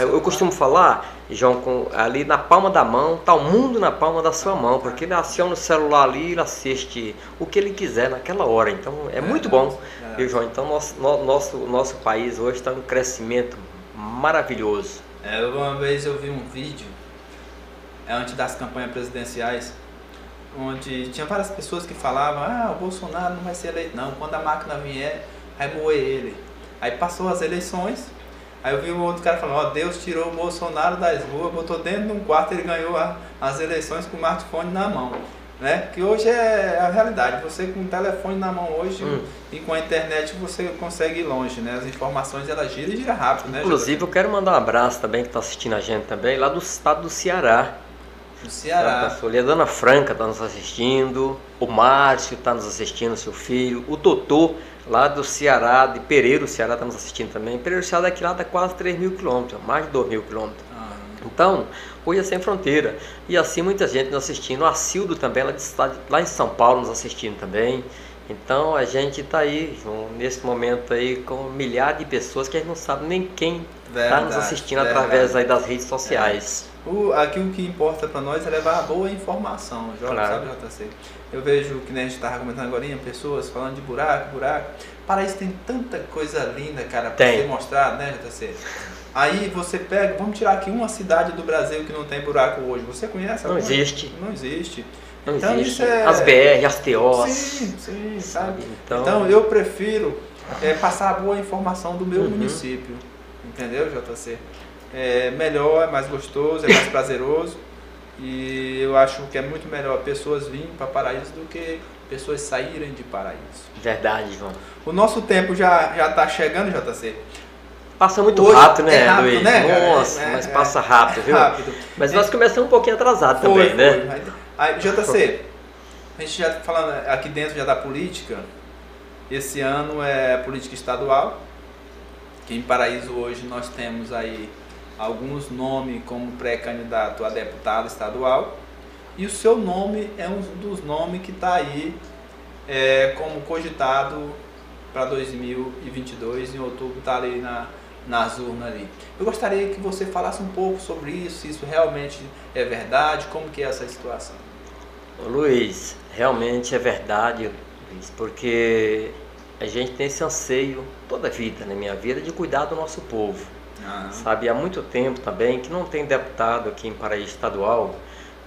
eu costumo falar, João, com, ali na palma da mão, tá o mundo na palma da sua mão, porque ele aciona o celular ali e ele assiste o que ele quiser naquela hora. Então é muito bom, viu, João? Então nosso, nosso, nosso país hoje está em um crescimento maravilhoso. É, uma vez eu vi um vídeo, é, antes das campanhas presidenciais, onde tinha várias pessoas que falavam, ah, o Bolsonaro não vai ser eleito não, quando a máquina vier, vai moer ele. Aí passou as eleições, Aí eu vi um outro cara falando, ó, Deus tirou o Bolsonaro das ruas, botou dentro de um quarto ele ganhou a, as eleições com o smartphone na mão. Né? Que hoje é a realidade. Você com o telefone na mão hoje hum. e com a internet você consegue ir longe, né? As informações elas giram e giram rápido, né? Inclusive eu quero mandar um abraço também que está assistindo a gente também, lá do estado do Ceará. Do Ceará. Tá, a Dona Franca está nos assistindo, o Márcio está nos assistindo, seu filho, o Totô lá do Ceará, de Pereira, o Ceará está nos assistindo também. Pereira, o Ceará daqui lá dá quase 3 mil quilômetros, mais de 2 mil quilômetros. Então, é sem fronteira. E assim muita gente nos assistindo. O Acildo também, lá, de, lá em São Paulo, nos assistindo também. Então a gente está aí, nesse momento aí, com milhares de pessoas que a gente não sabe nem quem está nos assistindo verdade. através aí das redes sociais. É. O, aqui o que importa para nós é levar a boa informação, Jorge, claro. sabe, JC? Eu vejo que a gente estava comentando agora, pessoas falando de buraco, buraco. Paraíso tem tanta coisa linda, cara, para ser mostrado, né, JC? Aí você pega, vamos tirar aqui uma cidade do Brasil que não tem buraco hoje. Você conhece? Não existe. Não existe. Não então existe. isso é. As BR, as TOs. Sim, sim, sabe? Então, então eu prefiro é, passar a boa informação do meu uhum. município. Entendeu, JC? É melhor, é mais gostoso, é mais prazeroso. E eu acho que é muito melhor pessoas virem para Paraíso do que pessoas saírem de Paraíso. Verdade, João. O nosso tempo já já está chegando, JC. Passa muito Hoje rápido, né, é rápido, Luiz? né, Nossa? É, mas é, passa rápido, é viu? rápido. Mas nós começamos um pouquinho atrasado Foi, também, foi. né? Aí, JC, a gente já tá falando aqui dentro já da política. Esse ano é política estadual. Que em Paraíso hoje nós temos aí alguns nomes como pré-candidato a deputado estadual. E o seu nome é um dos nomes que está aí é, como cogitado para 2022. Em outubro está ali na, nas urnas ali. Eu gostaria que você falasse um pouco sobre isso, se isso realmente é verdade, como que é essa situação. Ô, Luiz, realmente é verdade, Luiz, porque a gente tem esse anseio toda a vida, na minha vida, de cuidar do nosso povo. Ah, Sabe, há muito tempo também que não tem deputado aqui em Paraíso Estadual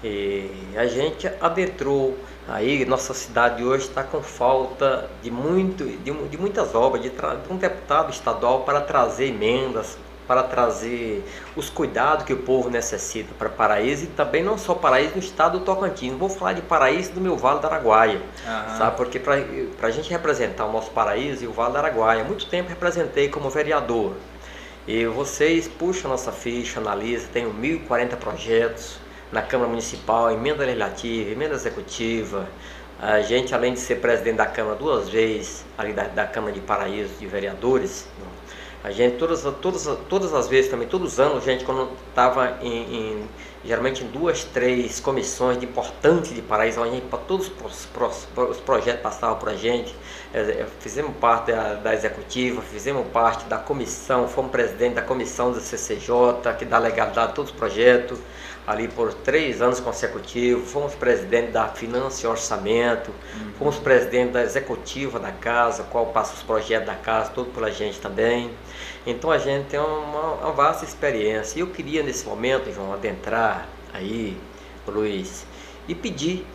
e a gente adentrou aí, nossa cidade hoje está com falta de, muito, de, de muitas obras, de, de um deputado estadual para trazer emendas, para trazer os cuidados que o povo necessita para Paraíso e também não só Paraíso, no estado do Tocantins. Vou falar de Paraíso e do meu Vale do Araguaia. aham. Sabe, porque para a gente representar o nosso paraíso e o Vale do Araguaia, há muito tempo representei como vereador. E vocês puxam nossa ficha, analisam, tenho 1.040 projetos na Câmara Municipal, emenda legislativa, emenda executiva. A gente, além de ser presidente da Câmara duas vezes, ali da, da Câmara de Paraíso de Vereadores, a gente, todas, todas, todas as vezes também, todos os anos, gente, quando estava em, em- geralmente em duas, três comissões importantes de Paraíso, a gente, para todos os, os projetos passavam por a gente, é, é, fizemos parte da, da executiva, fizemos parte da comissão, fomos presidente da comissão do CCJ, que dá legalidade a todos os projetos, ali por três anos consecutivos, fomos presidente da Finança e Orçamento, fomos presidente da executiva da casa, qual passa os projetos da casa, tudo pela gente também. Então a gente tem uma, uma vasta experiência. E eu queria nesse momento, João, adentrar aí, Luiz, e pedir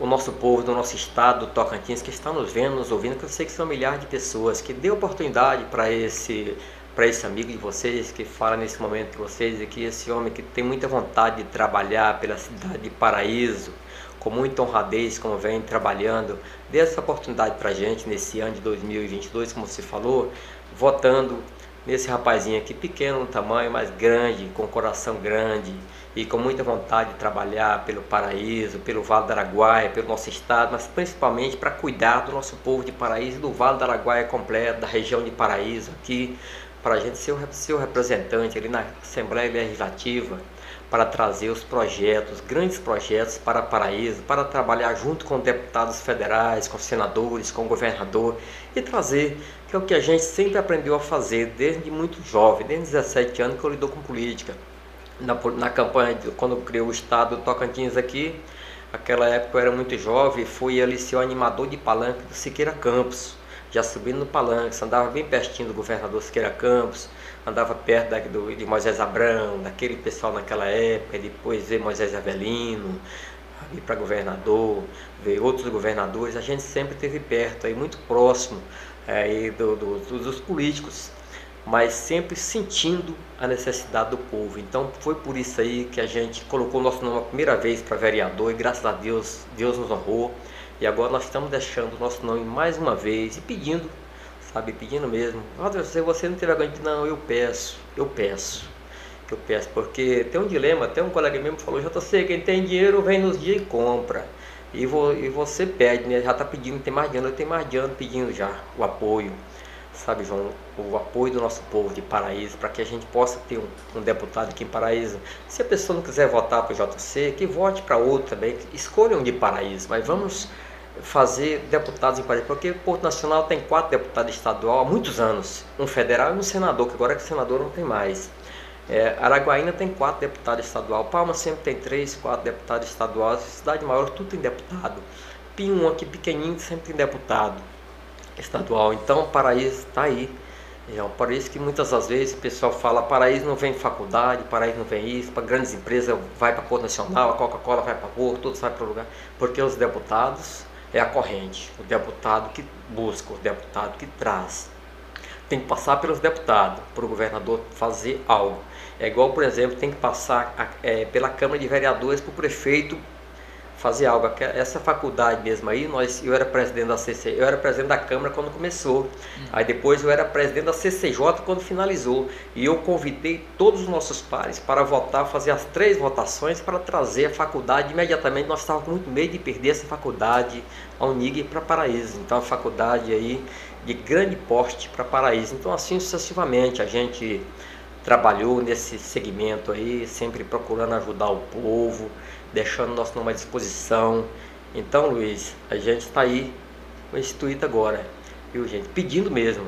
o nosso povo do nosso estado, do Tocantins, que está nos vendo, nos ouvindo, que eu sei que são milhares de pessoas, que dê oportunidade para esse para esse amigo de vocês que fala nesse momento com vocês aqui, esse homem que tem muita vontade de trabalhar pela cidade de Paraíso, com muita honradez, como vem trabalhando, dê essa oportunidade para gente nesse ano de 2022, como você falou, votando nesse rapazinho aqui, pequeno no tamanho, mas grande, com coração grande e com muita vontade de trabalhar pelo Paraíso, pelo Vale do Araguaia, pelo nosso estado, mas principalmente para cuidar do nosso povo de Paraíso, do Vale do Araguaia completo, da região de Paraíso aqui, para a gente ser o, representante ali na Assembleia Legislativa, para trazer os projetos, grandes projetos para Paraíso, para trabalhar junto com deputados federais, com senadores, com governador e trazer, que é o que a gente sempre aprendeu a fazer desde muito jovem, desde 17 anos que eu lido com política. Na, na campanha, quando criei o estado do Tocantins aqui, aquela época eu era muito jovem, fui ali ser o animador de palanque do Siqueira Campos, já subindo no palanque, andava bem pertinho do governador Siqueira Campos, andava perto da, do, de Moisés Abrão, daquele pessoal naquela época, depois veio Moisés Avelino, ir para governador, ver outros governadores, a gente sempre esteve perto, aí, muito próximo eh, aí do, do- do- dos políticos, mas sempre sentindo a necessidade do povo. Então foi por isso aí que a gente colocou nosso nome a primeira vez para vereador e graças a Deus, Deus nos honrou. E agora nós estamos deixando o nosso nome mais uma vez e pedindo, sabe, pedindo mesmo. "Walter, Se você não tiver ganho, não, eu peço, eu peço eu peço, porque tem um dilema, até um colega meu me falou, sei, quem tem dinheiro vem nos dias e compra. E, vo, e você pede, né? Já está pedindo, tem mais de ano, eu tenho mais de ano pedindo já o apoio, sabe, João, o apoio do nosso povo de Paraíso, para que a gente possa ter um, um deputado aqui em Paraíso. Se a pessoa não quiser votar para o JC, que vote para outro também, que escolha um de Paraíso, mas vamos fazer deputados em Paraíso, porque Porto Nacional tem quatro deputados estadual há muitos anos, um federal e um senador, que agora que senador não tem mais. É, Araguaína tem quatro deputados estadual, Palma sempre tem três, quatro deputados estaduais, cidade maior tudo tem deputado. Pinhum aqui pequenininho sempre tem deputado estadual. Então Paraíso está aí. É um paraíso que muitas das vezes o pessoal fala, Paraíso não vem faculdade, Paraíso não vem isso, para grandes empresas vai para Porto Nacional, a Coca-Cola vai para Porto, todos vai para o lugar, porque os deputados é a corrente, o deputado que busca, o deputado que traz. tem que passar pelos deputados, para o governador fazer algo. É igual, por exemplo, tem que passar é, pela Câmara de Vereadores para o prefeito fazer algo. Essa faculdade mesmo aí, nós, eu era presidente da CC, eu era presidente da Câmara quando começou. Uhum. Aí depois eu era presidente da CCJ quando finalizou. E eu convidei todos os nossos pares para votar, fazer as três votações para trazer a faculdade imediatamente. Nós estávamos com muito medo de perder essa faculdade, a Unig para Paraíso. Então a faculdade aí de grande porte para Paraíso. Então assim sucessivamente a gente trabalhou nesse segmento aí, sempre procurando ajudar o povo deixando nosso nome à disposição. Então, Luiz, a gente está aí instituído agora, viu, gente? Pedindo mesmo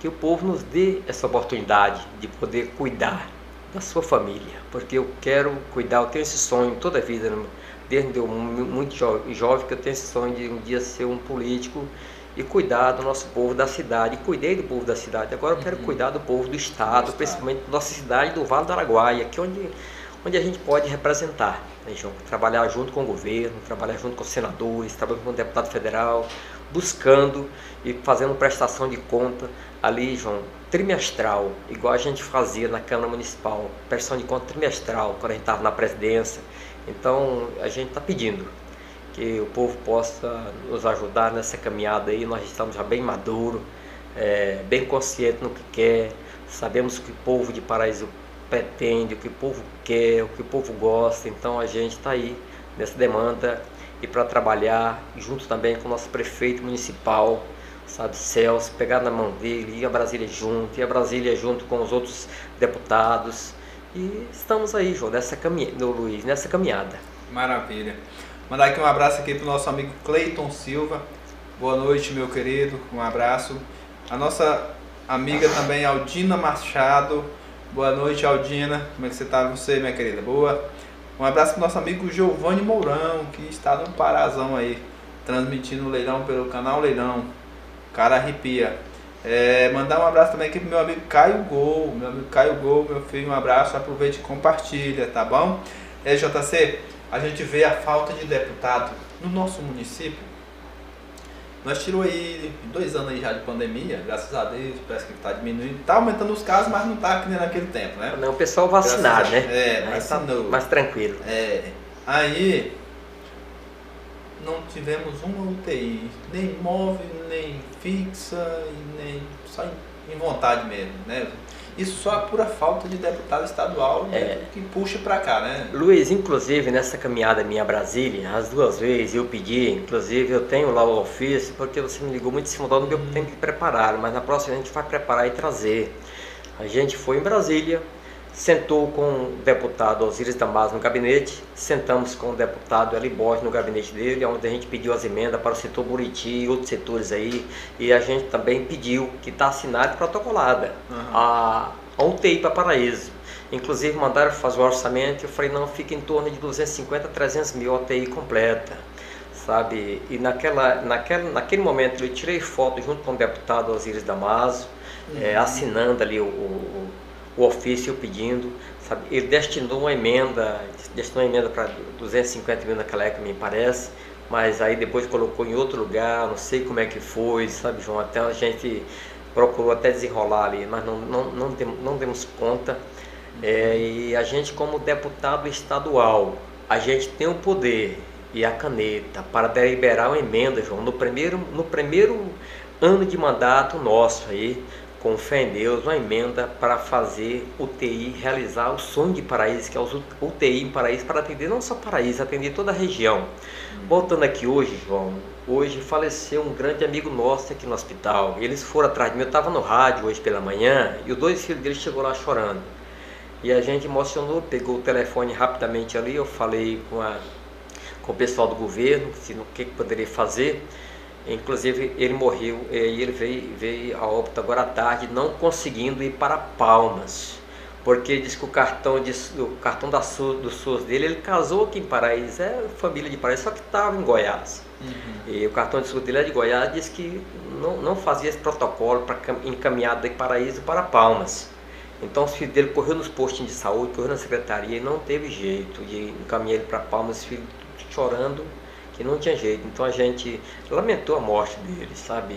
que o povo nos dê essa oportunidade de poder cuidar da sua família, porque eu quero cuidar, eu tenho esse sonho toda a vida, né? desde eu muito jovem, que eu tenho esse sonho de um dia ser um político e cuidar do nosso povo da cidade. Cuidei do povo da cidade, agora eu quero uhum. cuidar do povo do estado, do principalmente da nossa cidade do Vale do Araguaia, que é onde, onde a gente pode representar. Né, João? Trabalhar junto com o governo, trabalhar junto com os senadores, trabalhar com o deputado federal, buscando e fazendo prestação de conta ali, João, trimestral, igual a gente fazia na Câmara Municipal, prestação de conta trimestral, quando a gente estava na presidência. Então, a gente está pedindo que o povo possa nos ajudar nessa caminhada aí. Nós estamos já bem maduro, é, bem consciente no que quer. Sabemos que o povo de Paraíso pretende, o que o povo quer, o que o povo gosta. Então a gente está aí nessa demanda e para trabalhar junto também com o nosso prefeito municipal, sabe, Celso, pegar na mão dele, ir a Brasília junto, ir a Brasília junto com os outros deputados. E estamos aí, João, nessa caminhada, Luiz, nessa caminhada. Maravilha. Mandar aqui um abraço aqui para o nosso amigo Cleiton Silva. Boa noite, meu querido. Um abraço. A nossa amiga também, Aldina Machado. Boa noite, Aldina. Como é que você está? Você, minha querida? Boa? Um abraço para nosso amigo Giovanni Mourão, que está no Parazão aí, transmitindo o leilão pelo canal Leilão. Cara arrepia. É, mandar um abraço também aqui pro meu amigo Caio Gol. Meu amigo Caio Gol, meu filho, um abraço. Aproveite e compartilha, tá bom? É, JC, a gente vê a falta de deputado no nosso município nós tirou aí dois anos aí já de pandemia, graças a Deus, parece que está diminuindo. Está aumentando os casos, mas não está que nem naquele tempo, né? Não, o pessoal vacinado, né? É, mas tá mais tranquilo. É. Aí não tivemos uma UTI, nem móvel, nem fixa, nem só em vontade mesmo, né? Isso só a pura falta de deputado estadual é. que puxa para cá, né? Luiz, inclusive nessa caminhada minha a Brasília, as duas vezes eu pedi, inclusive eu tenho lá o ofício, porque você me ligou muito em cima do meu tempo de preparar, mas na próxima a gente vai preparar e trazer. A gente foi em Brasília, sentou com o deputado Osiris Damas no gabinete, sentamos com o deputado Eli Borges no gabinete dele, onde a gente pediu as emendas para o setor Buriti e outros setores aí, e a gente também pediu que está assinada e protocolada uhum. a, a UTI para Paraíso. Inclusive mandaram fazer o orçamento, eu falei, não, fica em torno de 250 a 300 mil UTI completa, sabe? E naquela, naquela, naquele momento eu tirei foto junto com o deputado Osiris Damaso, uhum. é, assinando ali o, o o ofício pedindo, sabe? Ele destinou uma emenda, destinou uma emenda para 250 mil naquela época, me parece, mas aí depois colocou em outro lugar, não sei como é que foi, sabe, João? Até a gente procurou até desenrolar ali, mas não, não, não, não demos conta. É, e a gente, como deputado estadual, a gente tem o poder e a caneta para deliberar uma emenda, João, no primeiro, no primeiro ano de mandato nosso aí, com fé em Deus, uma emenda para fazer UTI, realizar o sonho de Paraíso, que é o UTI em Paraíso, para atender não só Paraíso, atender toda a região. Voltando aqui hoje, João, hoje faleceu um grande amigo nosso aqui no hospital. Eles foram atrás de mim, eu estava no rádio hoje pela manhã, e os dois filhos dele chegou lá chorando. E a gente emocionou, pegou o telefone rapidamente ali, eu falei com, a, com o pessoal do governo, se, o que, que poderia fazer. Inclusive ele morreu e ele veio, veio a óbito agora à tarde, não conseguindo ir para Palmas, porque diz que o cartão, de, o cartão da SUS, do SUS dele, ele casou aqui em Paraíso, é família de Paraíso, só que estava em Goiás. Uhum. E o cartão de SUS dele é de Goiás, diz que não, não fazia esse protocolo para encaminhar de Paraíso para Palmas. Então o filho dele correu nos postos de saúde, correu na secretaria e não teve jeito de encaminhar ele para Palmas, filho chorando que não tinha jeito. Então a gente lamentou a morte dele, sabe?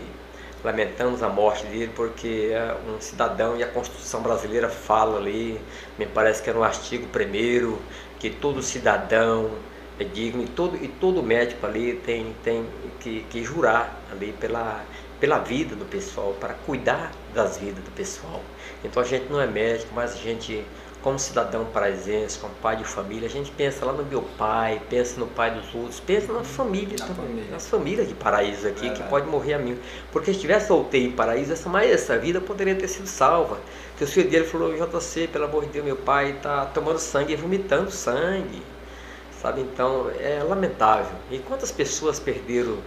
lamentamos a morte dele porque é um cidadão e a Constituição brasileira fala ali, me parece que era no artigo 1 que todo cidadão é digno e todo, e todo médico ali tem, tem que, que jurar ali pela, pela vida do pessoal, para cuidar das vidas do pessoal. Então a gente não é médico, mas a gente como cidadão paraisense, como pai de família, a gente pensa lá no meu pai, pensa no pai dos outros, pensa na família na também, família. nas famílias de paraíso aqui, que pode morrer a mim. Porque se tivesse solteiro em paraíso, essa, mais essa vida poderia ter sido salva. Porque o filho dele falou, JC, pelo amor de Deus, meu pai está tomando sangue e vomitando sangue. Sabe, então é lamentável. E quantas pessoas perderam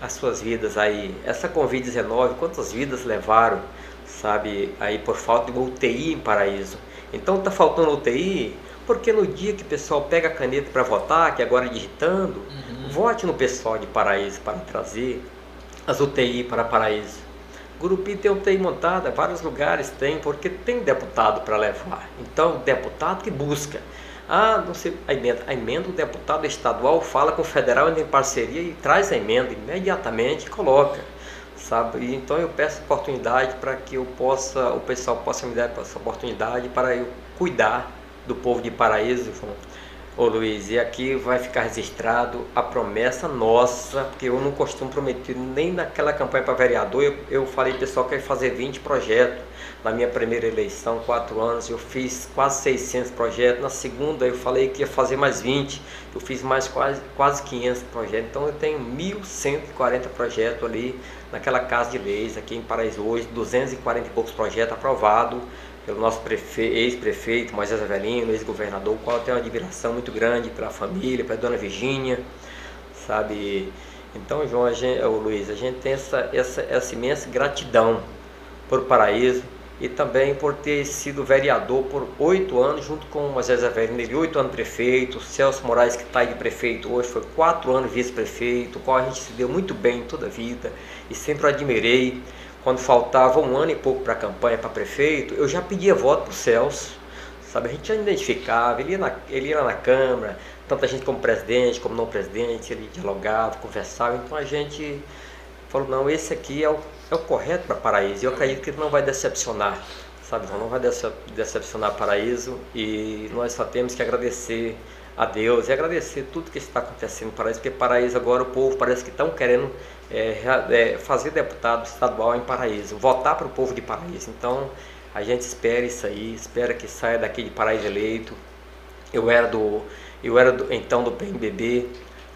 as suas vidas aí? Essa Covid-19, quantas vidas levaram, sabe, aí por falta de uma UTI em paraíso? Então está faltando UTI, porque no dia que o pessoal pega a caneta para votar, que agora é digitando, uhum. vote no pessoal de Paraíso para trazer as UTI para Paraíso. Gurupi tem UTI montada, vários lugares tem, porque tem deputado para levar. Então, deputado que busca. Ah, não sei, a emenda, a emenda do deputado estadual fala com o federal em parceria e traz a emenda imediatamente e coloca sabe? Então eu peço oportunidade para que eu possa, o pessoal possa me dar essa oportunidade para eu cuidar do povo de Paraíso, Ô Luiz, e aqui vai ficar registrado a promessa nossa, porque eu não costumo prometer nem naquela campanha para vereador, eu, eu falei pessoal que ia fazer 20 projetos. Na minha primeira eleição, quatro anos, eu fiz quase 600 projetos. Na segunda, eu falei que ia fazer mais 20, eu fiz mais quase, quase 500 projetos. Então, eu tenho 1.140 projetos ali naquela Casa de Leis, aqui em Paraíso hoje, 240 e poucos projetos aprovados pelo nosso ex-prefeito Moisés Avelino, ex-governador, qual tem uma admiração muito grande pela família, para a dona Virgínia, sabe? Então, João, a gente, Luiz, a gente tem essa, essa, essa imensa gratidão por Paraíso e também por ter sido vereador por oito anos, junto com Moisés Avelino, oito anos prefeito, Celso Moraes, que está aí de prefeito hoje, foi quatro anos vice-prefeito, o qual a gente se deu muito bem toda a vida e sempre o admirei quando faltava um ano e pouco para a campanha para prefeito, eu já pedia voto para o Celso, sabe? A gente já identificava, ele ia, na, ele ia na Câmara, tanta gente como presidente, como não presidente, ele dialogava, conversava, então a gente falou, não, esse aqui é o, é o correto para Paraíso, eu acredito que ele não vai decepcionar, sabe? Não vai decepcionar Paraíso, e nós só temos que agradecer a Deus e agradecer tudo que está acontecendo no Paraíso, porque Paraíso agora o povo parece que estão querendo é, é, fazer deputado estadual em Paraíso, votar para o povo de Paraíso. Então a gente espera isso aí, espera que saia daqui de Paraíso eleito. Eu era do, eu era do, então do PMBB,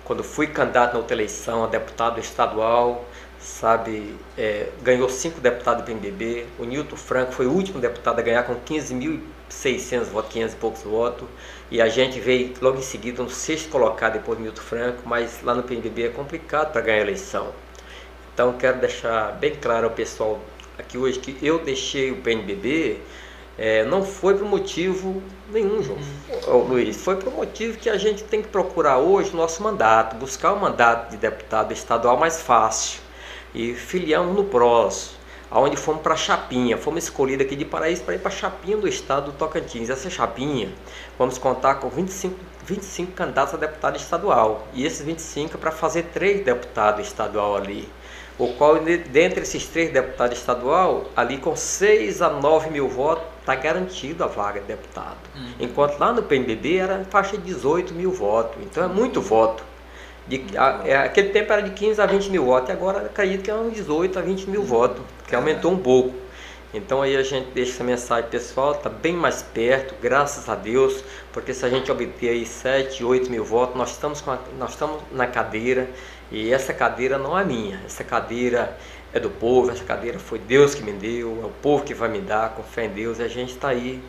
quando fui candidato na outra eleição a deputado estadual, sabe, é, ganhou cinco deputados do PMDB. O Nilton Franco foi o último deputado a ganhar com 15.600 votos, 500 e poucos votos. E a gente veio logo em seguida no sexto colocado depois do Nilton Franco, mas lá no PMDB é complicado para ganhar a eleição. Então quero deixar bem claro ao pessoal aqui hoje que eu deixei o PNBB é, não foi por motivo nenhum, João, uhum. Luiz. Foi por motivo que a gente tem que procurar hoje o nosso mandato, buscar o mandato de deputado estadual mais fácil. E filiamos no PROS, aonde fomos para Chapinha. Fomos escolhidos aqui de Paraíso para ir para Chapinha do estado do Tocantins. Essa Chapinha, vamos contar com 25, 25 candidatos a deputado estadual. E esses 25 para fazer três deputados estadual ali o qual, dentre esses três deputados estadual, ali com 6 a 9 mil votos, está garantido a vaga de deputado. Uhum. Enquanto lá no PMDB era faixa de 18 mil votos. Então é muito voto. De, a, é, aquele tempo era de 15 a 20 mil votos, e agora acredito que é uns 18 a 20 mil votos, que aumentou um pouco. Então aí a gente deixa essa mensagem pessoal, está bem mais perto, graças a Deus, porque se a gente obter aí 7, 8 mil votos, nós estamos, a, nós estamos na cadeira e essa cadeira não é minha, essa cadeira é do povo, essa cadeira foi Deus que me deu, é o povo que vai me dar, com fé em Deus, e a gente está aí,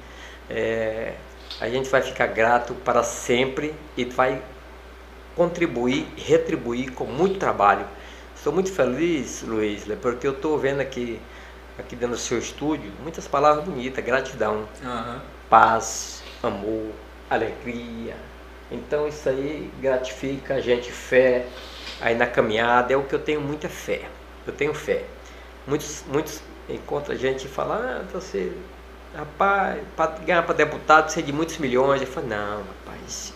é, a gente vai ficar grato para sempre e vai contribuir, retribuir com muito trabalho. Estou muito feliz, Luiz, porque eu estou vendo aqui, aqui dentro do seu estúdio, muitas palavras bonitas, gratidão, uhum. paz, amor, alegria. Então isso aí gratifica a gente, fé, aí na caminhada, é o que eu tenho muita fé. Eu tenho fé. Muitos, muitos encontram a gente e falam, ah, você, rapaz, para ganhar para deputado precisa de muitos milhões. Eu falo, não,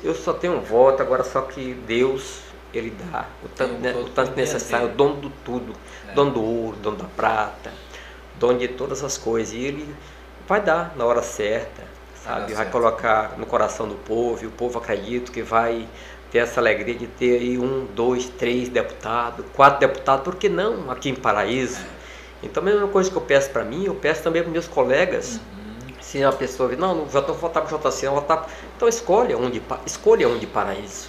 eu só tenho um voto, agora só que Deus ele dá o tanto, né, o tanto necessário, o dono do tudo, é. dono do ouro, dono da prata, dono de todas as coisas. E ele vai dar na hora certa, sabe? Vai, vai colocar no coração do povo, e o povo acredita que vai ter essa alegria de ter aí um, dois, três deputados, quatro deputados, por que não aqui em Paraíso? É. Então, a mesma coisa que eu peço para mim, eu peço também para meus colegas. Uhum. Se a pessoa diz, não, já estou votar para o JC, não votar. Então, escolha um de, escolha um de Paraíso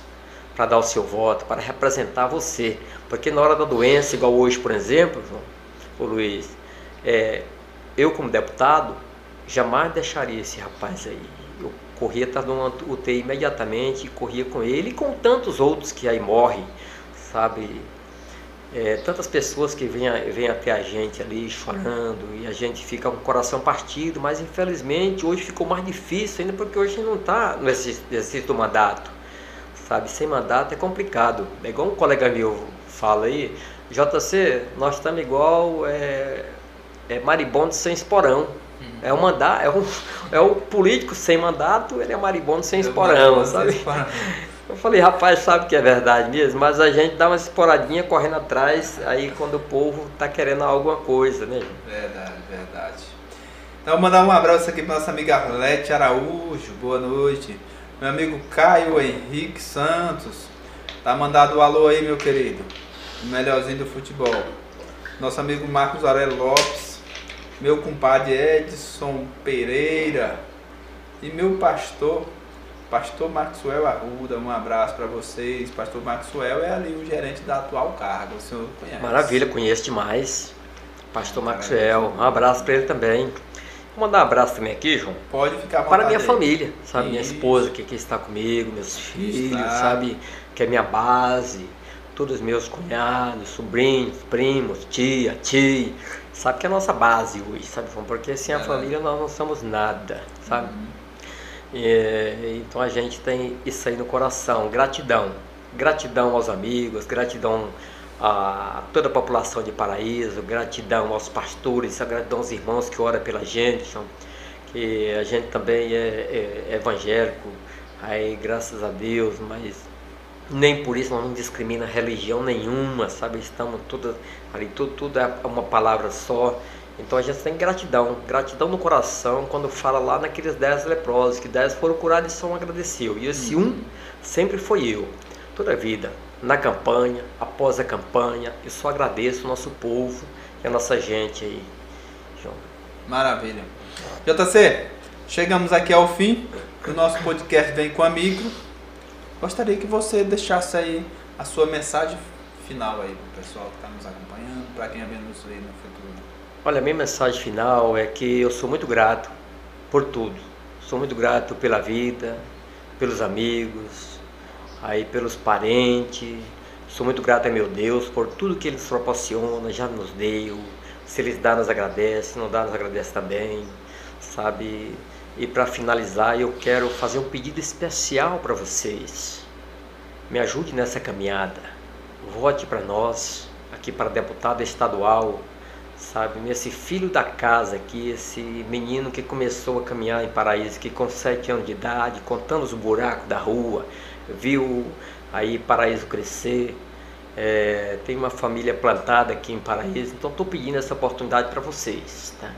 para dar o seu voto, para representar você. Porque na hora da doença, igual hoje, por exemplo, João, o Luiz, é, eu como deputado, jamais deixaria esse rapaz aí. Eu corria estar numa UTI imediatamente, corria com ele e com tantos outros que aí morrem, sabe? É, tantas pessoas que vêm, vêm até a gente ali chorando e a gente fica com o coração partido, mas infelizmente hoje ficou mais difícil ainda porque hoje não está no exercício do mandato, sabe? Sem mandato é complicado. É igual um colega meu fala aí, JC, nós estamos igual é, é maribondo sem esporão. É o mandato, é o, é o político sem mandato, ele é maribondo sem esporão, sabe? Eu falei, rapaz, sabe que é verdade mesmo, mas a gente dá uma esporadinha correndo atrás, aí quando o povo tá querendo alguma coisa, né? Verdade, verdade. Então, mandar um abraço aqui para nossa amiga Arlete Araújo, boa noite. Meu amigo Caio Henrique Santos, tá mandado o um alô aí, meu querido. O melhorzinho do futebol. Nosso amigo Marcos Aurélio Lopes, meu compadre Edson Pereira e meu pastor Pastor Maxwell Arruda, um abraço para vocês. Pastor Maxwell é ali o gerente da atual carga, o senhor conhece? Maravilha, conheço demais. Pastor Maxwell, um abraço para ele também. Vou mandar um abraço também aqui, João. Pode ficar Para minha família, sabe? Isso. Minha esposa que aqui está comigo, meus filhos, está. sabe? Que é minha base. Todos os meus cunhados, sobrinhos, primos, tia, tia. Sabe que é a nossa base hoje, sabe? Porque sem a é. família nós não somos nada, sabe? Uhum. É, então a gente tem isso aí no coração, gratidão. Gratidão aos amigos, gratidão a toda a população de Paraíso, gratidão aos pastores, gratidão aos irmãos que oram pela gente, que a gente também é, é evangélico, aí graças a Deus, mas nem por isso nós não discrimina religião nenhuma, sabe? Estamos todas ali, tudo, tudo é uma palavra só. Então a gente tem gratidão, gratidão no coração quando fala lá naqueles dez leprosos, que dez foram curados e só um agradeceu. E esse um sempre foi eu, toda a vida, na campanha, após a campanha, eu só agradeço o nosso povo e a nossa gente aí, João. Maravilha. JC, chegamos aqui ao fim do nosso podcast Vem com Amigo. Gostaria que você deixasse aí a sua mensagem final aí para o pessoal que está nos acompanhando, para quem vem nos ver no futuro. Olha, minha mensagem final é que eu sou muito grato por tudo. Sou muito grato pela vida, pelos amigos, aí pelos parentes. Sou muito grato a meu Deus por tudo que Ele nos proporciona, já nos deu. Se Ele dá, nos agradece, se não dá, nos agradece também, sabe? E para finalizar, eu quero fazer um pedido especial para vocês. Me ajude nessa caminhada. Vote para nós, aqui para deputado estadual, sabe? Nesse filho da casa aqui, esse menino que começou a caminhar em Paraíso, que com sete anos de idade, contando os buracos da rua, viu aí Paraíso crescer, é, tem uma família plantada aqui em Paraíso, então estou pedindo essa oportunidade para vocês, tá?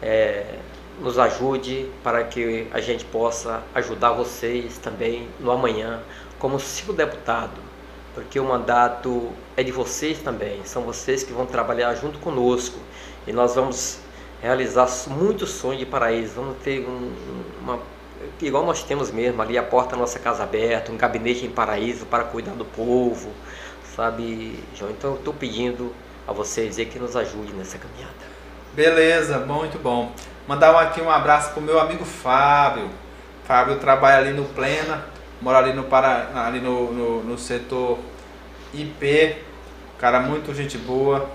É, nos ajude para que a gente possa ajudar vocês também no amanhã, como seu deputado, porque o mandato é de vocês também, são vocês que vão trabalhar junto conosco e nós vamos realizar muitos sonhos de paraíso, vamos ter um, uma igual nós temos mesmo ali a porta da nossa casa aberta, um gabinete em paraíso para cuidar do povo, sabe, João? Então eu estou pedindo a vocês aí que nos ajude nessa caminhada. Beleza, muito bom. Mandar aqui um abraço pro meu amigo Fábio. Fábio trabalha ali no Plena, mora ali no, para, ali no, no, no setor IP, cara muito gente boa.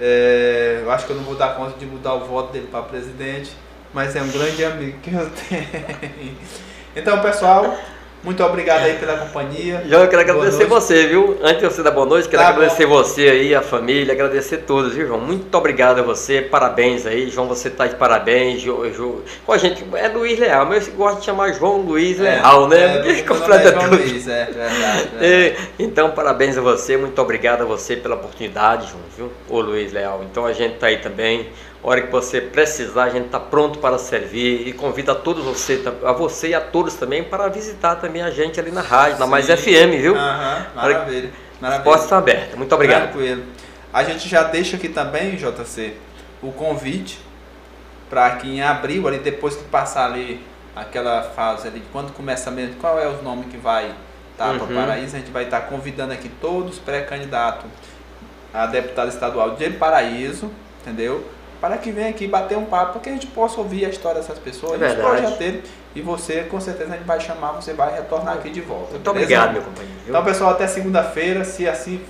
É, eu acho que eu não vou dar conta de mudar o voto dele para presidente, mas é um grande amigo que eu tenho. Então, pessoal, Muito obrigado aí pela companhia. João, eu quero agradecer você, viu? Antes de você dar boa noite, quero Tá agradecer bom. você aí, a família, agradecer todos, viu, João? Muito obrigado a você, parabéns aí, João, você tá de parabéns. Jo, Jo- Pô, a gente, é Luiz Leal, mas eu gosto de chamar João Luiz Leal, né? É, Porque nome completa é João tudo. Luiz, é verdade. verdade. É, então, parabéns a você, muito obrigado a você pela oportunidade, João, viu? Ô Luiz Leal. Então a gente tá aí também. A hora que você precisar, a gente tá pronto para servir e convida a todos você, a você e a todos também para visitar também a gente ali na rádio, na Mais Sim. FM, viu? Aham, maravilha. Maravilha. portas estão abertas. Muito obrigado. Tranquilo. A gente já deixa aqui também, JC, o convite para que em abril, ali depois que passar ali aquela fase ali, quando começa mesmo, qual é os nomes que vai estar para Uhum. o Paraíso, a gente vai estar convidando aqui todos os pré-candidatos a deputado estadual de Paraíso, entendeu? Para que venha aqui bater um papo, para que a gente possa ouvir a história dessas pessoas, É verdade. projetos dele, e você, com certeza, a gente vai chamar, você vai retornar aqui de volta. Muito beleza? obrigado, meu companheiro. Então, pessoal, até segunda-feira, se assim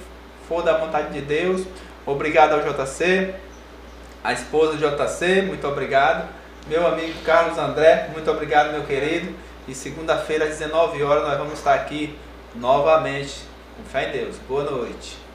for da vontade de Deus. Obrigado ao JC, a esposa do JC, muito obrigado. Meu amigo Carlos André, muito obrigado, meu querido. E segunda-feira, às 19 horas, nós vamos estar aqui novamente. Com fé em Deus. Boa noite.